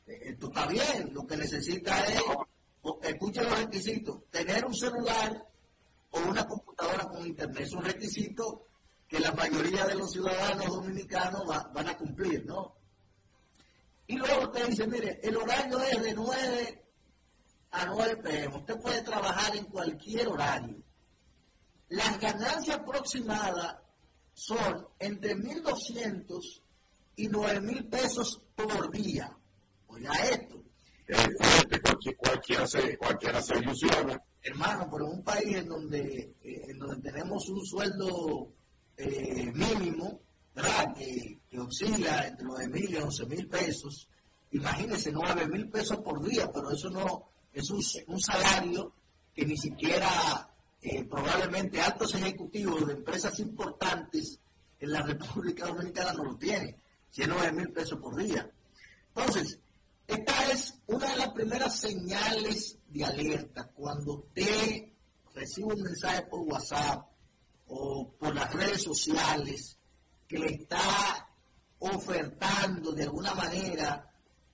esto está bien, lo que necesita es, escuchen los requisitos, tener un celular o una computadora con internet. Es un requisito que la mayoría de los ciudadanos dominicanos van a cumplir, ¿no? Y luego usted dice, mire, el horario es de 9 a 9 pm. Usted puede trabajar en cualquier horario. Las ganancias aproximadas son entre 1.200 y 9.000 pesos por día. Oiga esto. cualquiera, se, cualquiera se ilusiona. Hermano, pero en un país en donde, eh, en donde tenemos un sueldo eh, mínimo, Que, oscila entre 9 mil y 11 mil pesos, imagínese 9 mil pesos por día, pero eso no es un, un salario que ni siquiera eh, probablemente altos ejecutivos de empresas importantes en la República Dominicana no lo tienen, si es 9 mil pesos por día. Entonces, esta es una de las primeras señales de alerta. Cuando usted recibe un mensaje por WhatsApp o por las redes sociales le está ofertando de alguna manera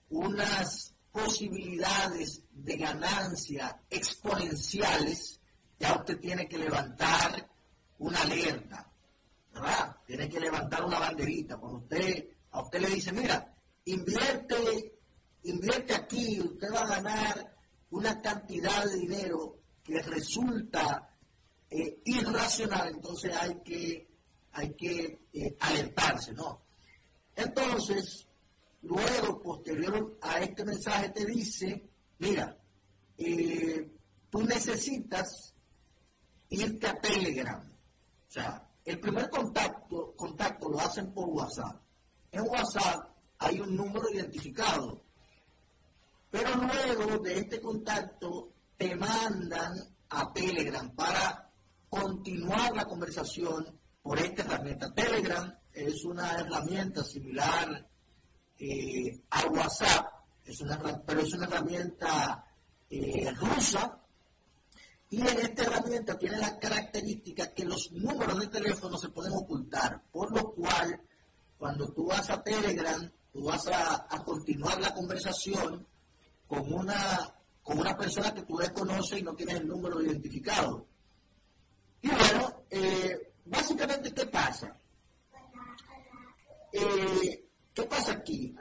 unas posibilidades de ganancia exponenciales, ya usted tiene que levantar una alerta, ¿verdad? Tiene que levantar una banderita. Cuando usted, a usted le dice, mira, invierte invierte aquí, usted va a ganar una cantidad de dinero que resulta eh, irracional, entonces hay que, hay que eh, alertarse, ¿no? Entonces, luego, posterior a este mensaje, te dice, mira, eh, tú necesitas irte a Telegram. O sea, el primer contacto, contacto lo hacen por WhatsApp. En WhatsApp hay un número identificado pero luego de este contacto te mandan a Telegram para continuar la conversación por esta herramienta. Telegram es una herramienta similar eh, a WhatsApp, es una, pero es una herramienta eh, rusa y en esta herramienta tiene la característica que los números de teléfono se pueden ocultar, por lo cual cuando tú vas a Telegram, tú vas a continuar la conversación con una, con una persona que tú desconoces y no tienes el número identificado. Y bueno, eh, básicamente, ¿qué pasa? Eh, ¿Qué pasa aquí?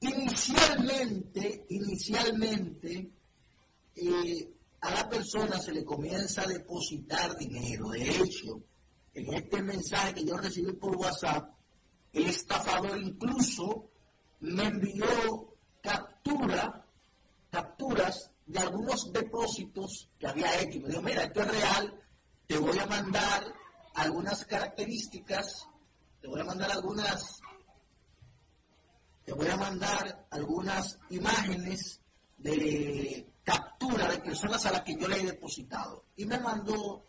Inicialmente, inicialmente, eh, a la persona se le comienza a depositar dinero. De hecho, en este mensaje que yo recibí por WhatsApp, el estafador incluso me envió captura capturas de algunos depósitos que había hecho. Me dijo, mira, esto es real, te voy a mandar algunas características, te voy a mandar algunas, te voy a mandar algunas imágenes de captura de personas a las que yo le he depositado. Y me mandó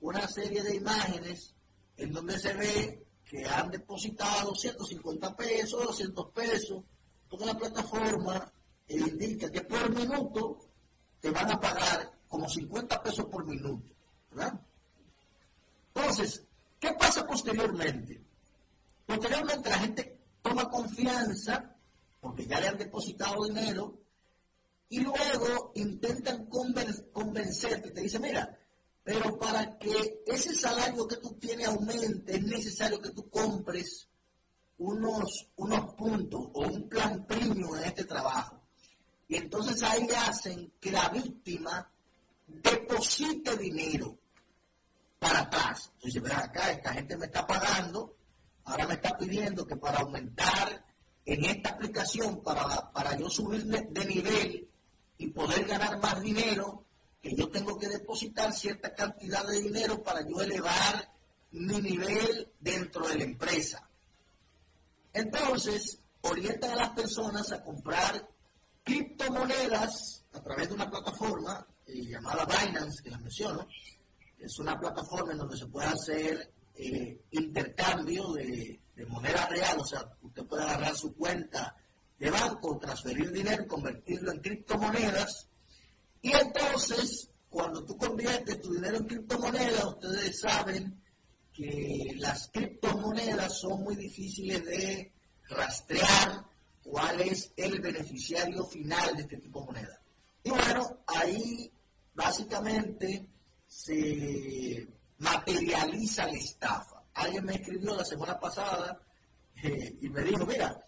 una serie de imágenes en donde se ve que han depositado 150 pesos, 200 pesos, porque la plataforma indica que por minuto te van a pagar como 50 pesos por minuto, ¿verdad? Entonces, ¿qué pasa posteriormente? Posteriormente la gente toma confianza porque ya le han depositado dinero y luego intentan convencerte, te dice, mira, pero para que ese salario que tú tienes aumente, es necesario que tú compres unos, unos puntos o un plan premium en este trabajo. Y entonces ahí hacen que la víctima deposite dinero para atrás. Entonces, ven acá, esta gente me está pagando, ahora me está pidiendo que para aumentar en esta aplicación, para, para yo subir de nivel y poder ganar más dinero, que yo tengo que depositar cierta cantidad de dinero para yo elevar mi nivel dentro de la empresa. Entonces, orientan a las personas a comprar criptomonedas a través de una plataforma eh, llamada Binance, que la menciono. Es una plataforma en donde se puede hacer eh, intercambio de, de moneda real, o sea, usted puede agarrar su cuenta de banco, transferir dinero, convertirlo en criptomonedas y entonces, cuando tú conviertes tu dinero en criptomonedas, ustedes saben que las criptomonedas son muy difíciles de rastrear cuál es el beneficiario final de este tipo de moneda. Y bueno, ahí básicamente se materializa la estafa. Alguien me escribió la semana pasada eh, y me dijo, mira,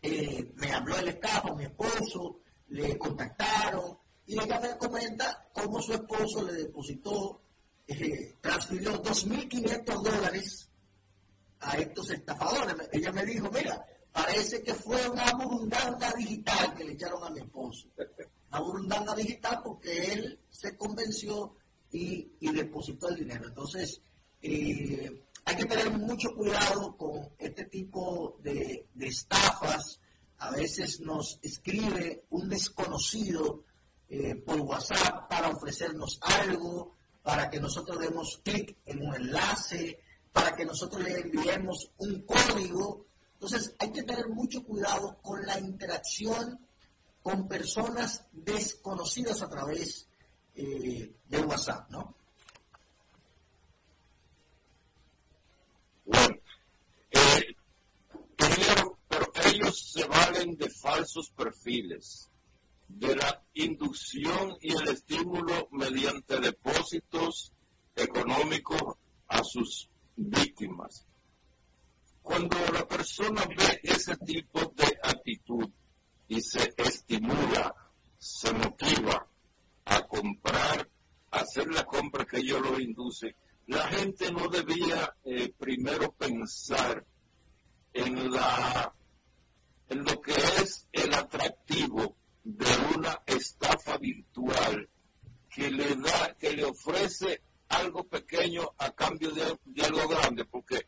eh, me habló el estafa, mi esposo, le contactaron, y ella me comenta cómo su esposo le depositó, eh, transfirió 2.500 dólares a estos estafadores. Ella me dijo, mira, parece que fue una burundanga digital que le echaron a mi esposo. Una burundanga digital porque él se convenció y, depositó el dinero. Entonces, eh, hay que tener mucho cuidado con este tipo de estafas. A veces nos escribe un desconocido eh, por WhatsApp para ofrecernos algo, para que nosotros demos clic en un enlace, para que nosotros le enviemos un código. Entonces hay que tener mucho cuidado con la interacción con personas desconocidas a través eh, de WhatsApp, ¿no? Bueno, eh, pero ellos se valen de falsos perfiles de la inducción y el estímulo mediante depósitos económicos a sus víctimas. Cuando la persona ve ese tipo de actitud y se estimula, se motiva a comprar, a hacer la compra que ellos lo inducen, la gente no debía eh, primero pensar en la en lo que es el atractivo de una estafa virtual que le da, que le ofrece algo pequeño a cambio de, algo grande, porque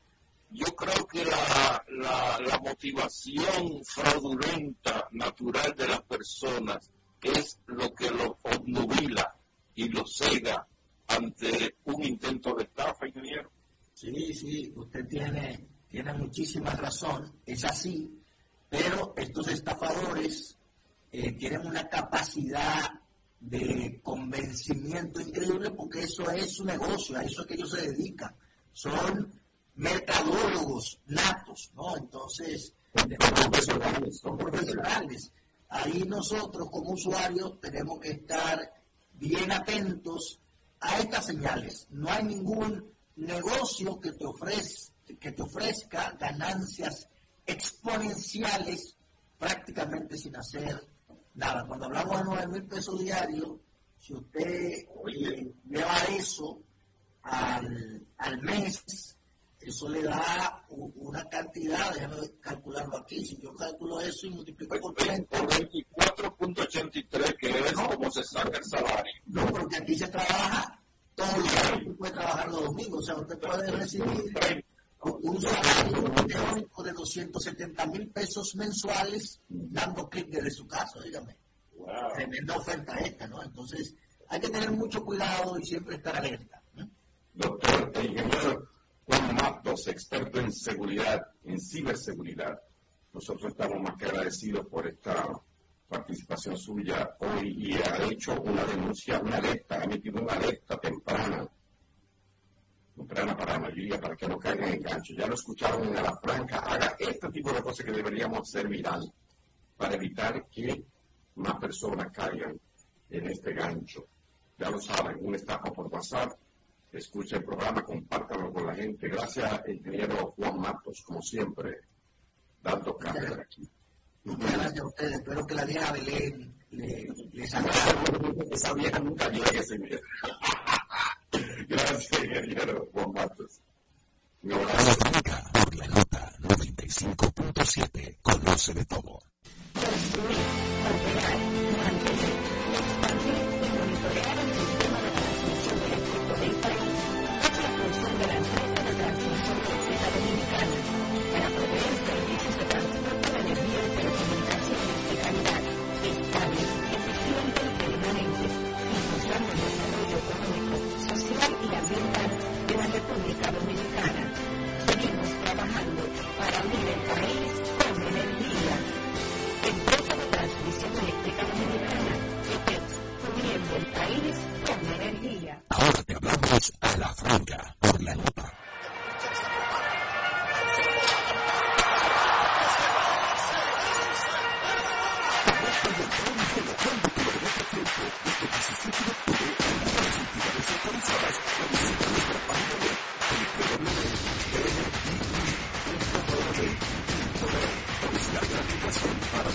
yo creo que la, la, motivación fraudulenta natural de las personas es lo que lo obnubila y lo cega ante un intento de estafa, ingeniero. Sí, sí, usted tiene, tiene muchísima razón, es así, pero estos estafadores eh, tienen una capacidad de convencimiento increíble porque eso es su negocio, a eso es que ellos se dedican. Son mercadólogos natos, ¿no? Entonces, son profesionales. Ahí nosotros como usuarios tenemos que estar bien atentos a estas señales. No hay ningún negocio que te, ofrezca, que te ofrezca ganancias exponenciales prácticamente sin hacer Nada, cuando hablamos de 9 mil pesos diarios, si usted lleva eso al, al mes, eso le da una cantidad, déjame calcularlo aquí, si yo calculo eso y multiplico por 30. 24.83, que es como se saca el salario. No, porque aquí se trabaja todo el día, puede trabajar los domingos, o sea, usted puede recibir un salario teórico de 270 mil pesos mensuales dando clic desde su casa, dígame. Wow. Tremenda oferta esta, ¿no? Entonces, hay que tener mucho cuidado y siempre estar alerta. Doctor el ingeniero Juan Matos, experto en seguridad, en ciberseguridad, nosotros estamos más que agradecidos por esta participación suya hoy y ha hecho una denuncia, una alerta, ha emitido una alerta temprana, temprana para la mayoría, para que no caigan en gancho. Ya lo escucharon en la franca, haga este tipo de cosas que deberíamos hacer viral para evitar que más personas caigan en este gancho. Ya lo saben, un estafa por WhatsApp. Escucha el programa, compártalo con la gente. Gracias, ingeniero Juan Matos, como siempre, dando carrera aquí novelas de ustedes. Espero que la vieja Belén le, le salga. Esa vieja nunca llegue, señor. Gracias, ingeniero Juan Matos. No, por la nota 95.7. Conoce de todo. para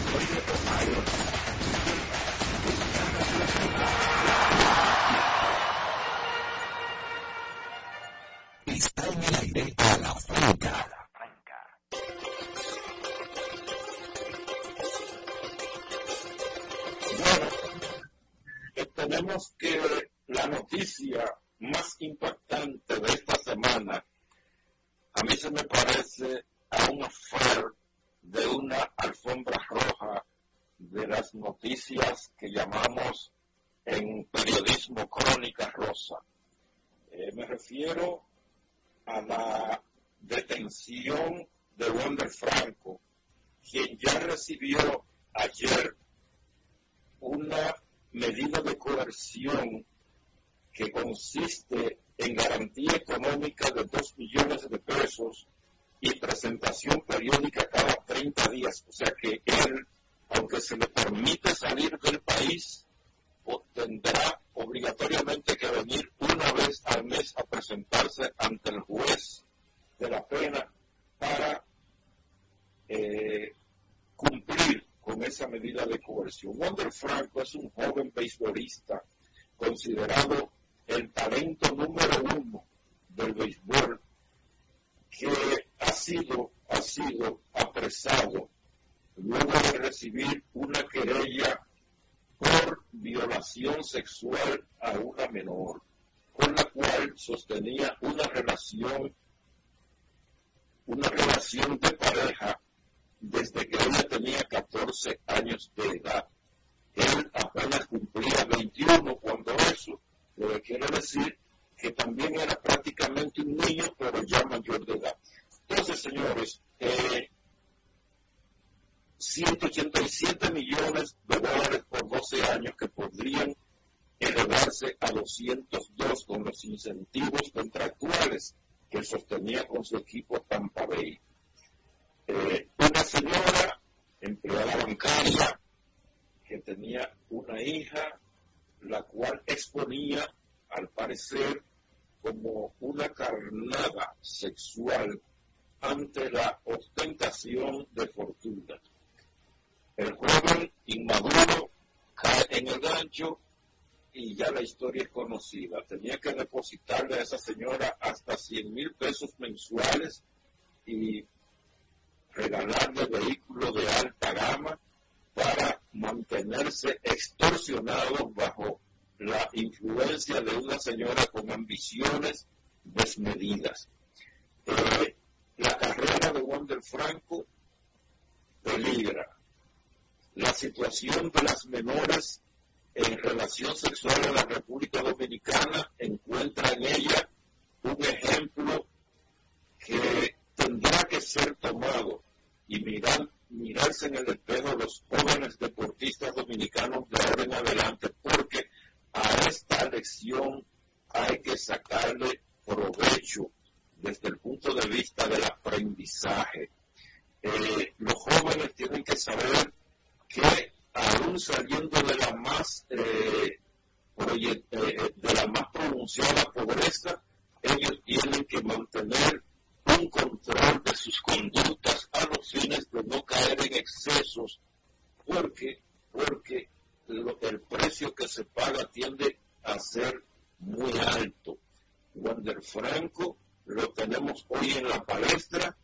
lo tenemos hoy en la palestra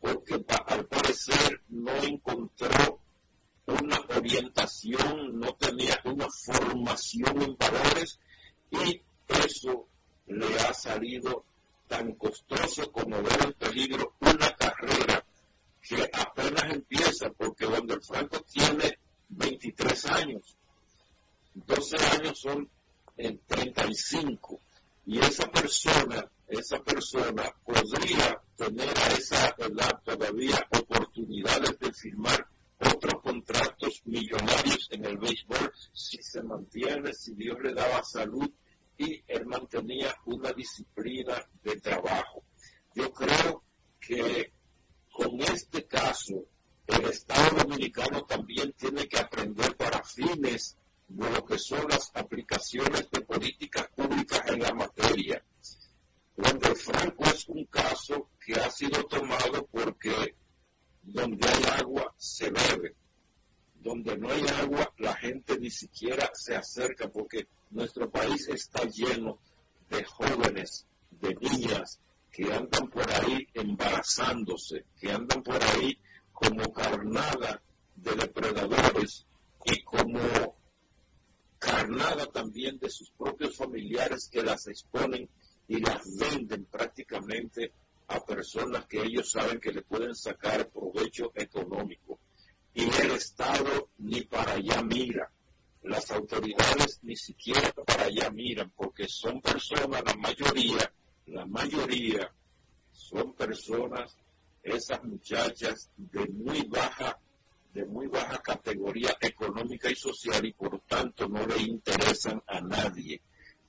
porque al parecer no encontró una orientación, no tenía una formación en valores y eso le ha salido tan costoso como ver en peligro una carrera que apenas empieza porque Wander Franco tiene 23 años. 12 años son en 35 y esa persona, esa persona podría tener a esa edad todavía oportunidades de firmar otros contratos millonarios en el béisbol si se mantiene, si Dios le daba salud y él mantenía una disciplina de trabajo. Yo creo que con este caso el Estado Dominicano también tiene que aprender para fines de lo que son las aplicaciones de políticas públicas en la materia. Cuando Franco es un caso que ha sido tomado porque donde hay agua se bebe, donde no hay agua la gente ni siquiera se acerca porque nuestro país está lleno de jóvenes, de niñas que andan por ahí embarazándose, que andan por ahí como carnada de depredadores y como carnada también de sus propios familiares que las exponen y las venden prácticamente a personas que ellos saben que le pueden sacar provecho económico. Y el Estado ni para allá mira. Las autoridades ni siquiera para allá miran, porque son personas, la mayoría, la mayoría son personas, esas muchachas de muy baja de muy baja categoría económica y social y por tanto no le interesan a nadie,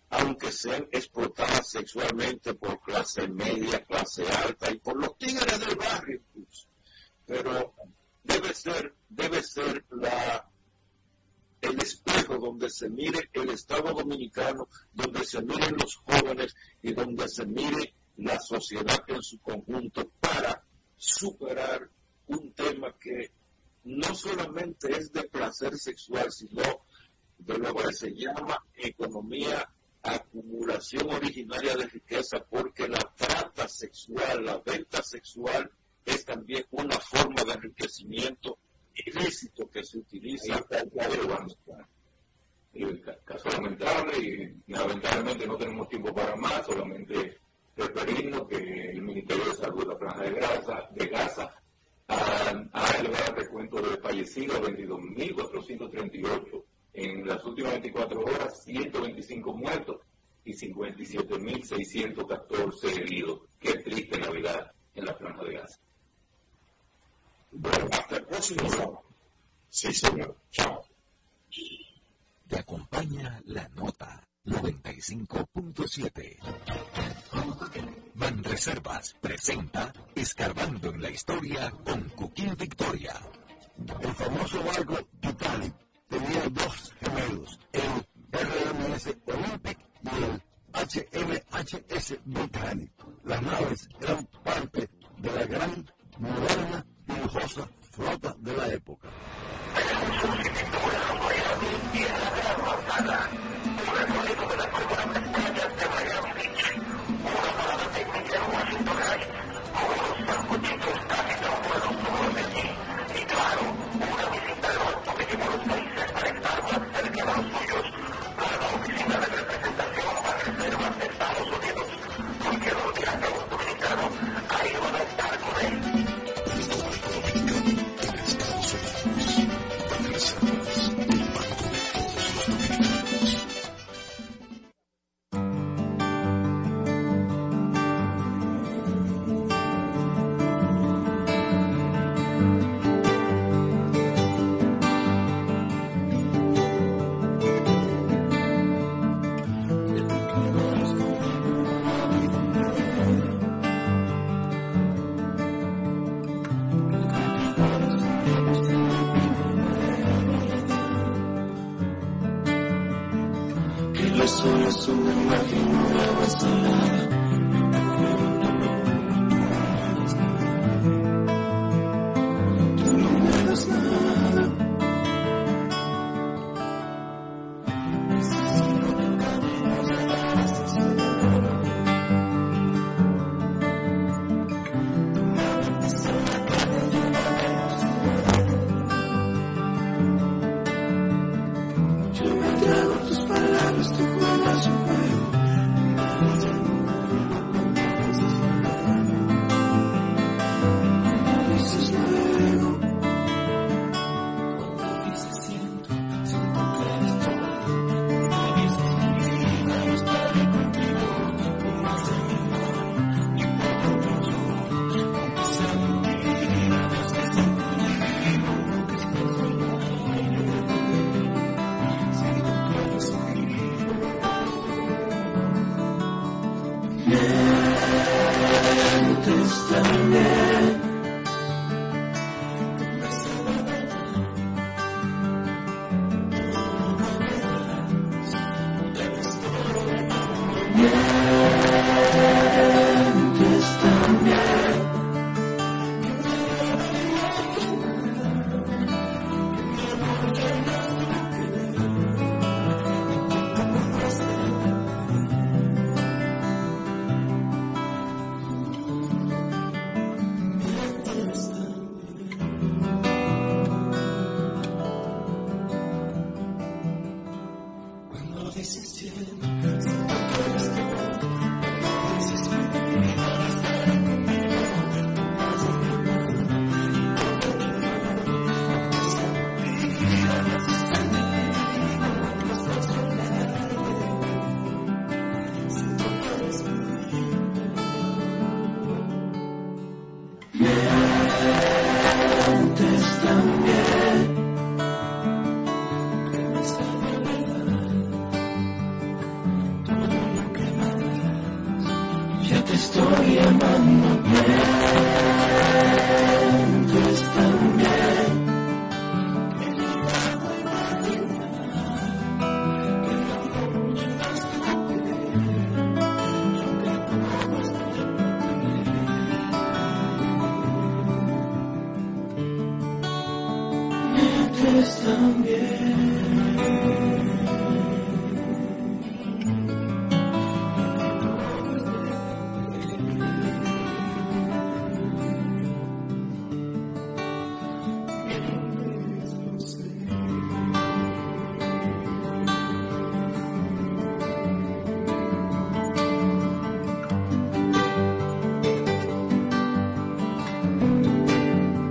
aunque sean explotadas sexualmente por clase media, clase alta y por los tigres del barrio Pero debe ser, debe ser la, el espejo donde se mire el Estado Dominicano, donde se miren los jóvenes y donde se mire la sociedad en su conjunto para superar un tema que no solamente es de placer sexual, sino de lo que se llama economía acumulación originaria de riqueza, porque la trata sexual, la venta sexual es también una forma de enriquecimiento ilícito que se utiliza el caso lamentable y lamentablemente no tenemos tiempo para más, solamente referirnos que el Ministerio de Salud de la Franja de Gaza, de Gaza ha, elevado el recuento de fallecidos a 22.438. En las últimas 24 horas, 125 muertos y 57.614 heridos. Qué triste Navidad en la franja de Gaza. Bueno, hasta el próximo sábado. Sí, señor. Chao. Te acompaña la nota 95.7. Reservas presenta Escarbando en la Historia con Cuquín Victoria. El famoso barco Titanic tenía dos gemelos, el RMS Olympic y el HMHS Britannic. Las naves eran parte de la gran, moderna y lujosa flota de la época.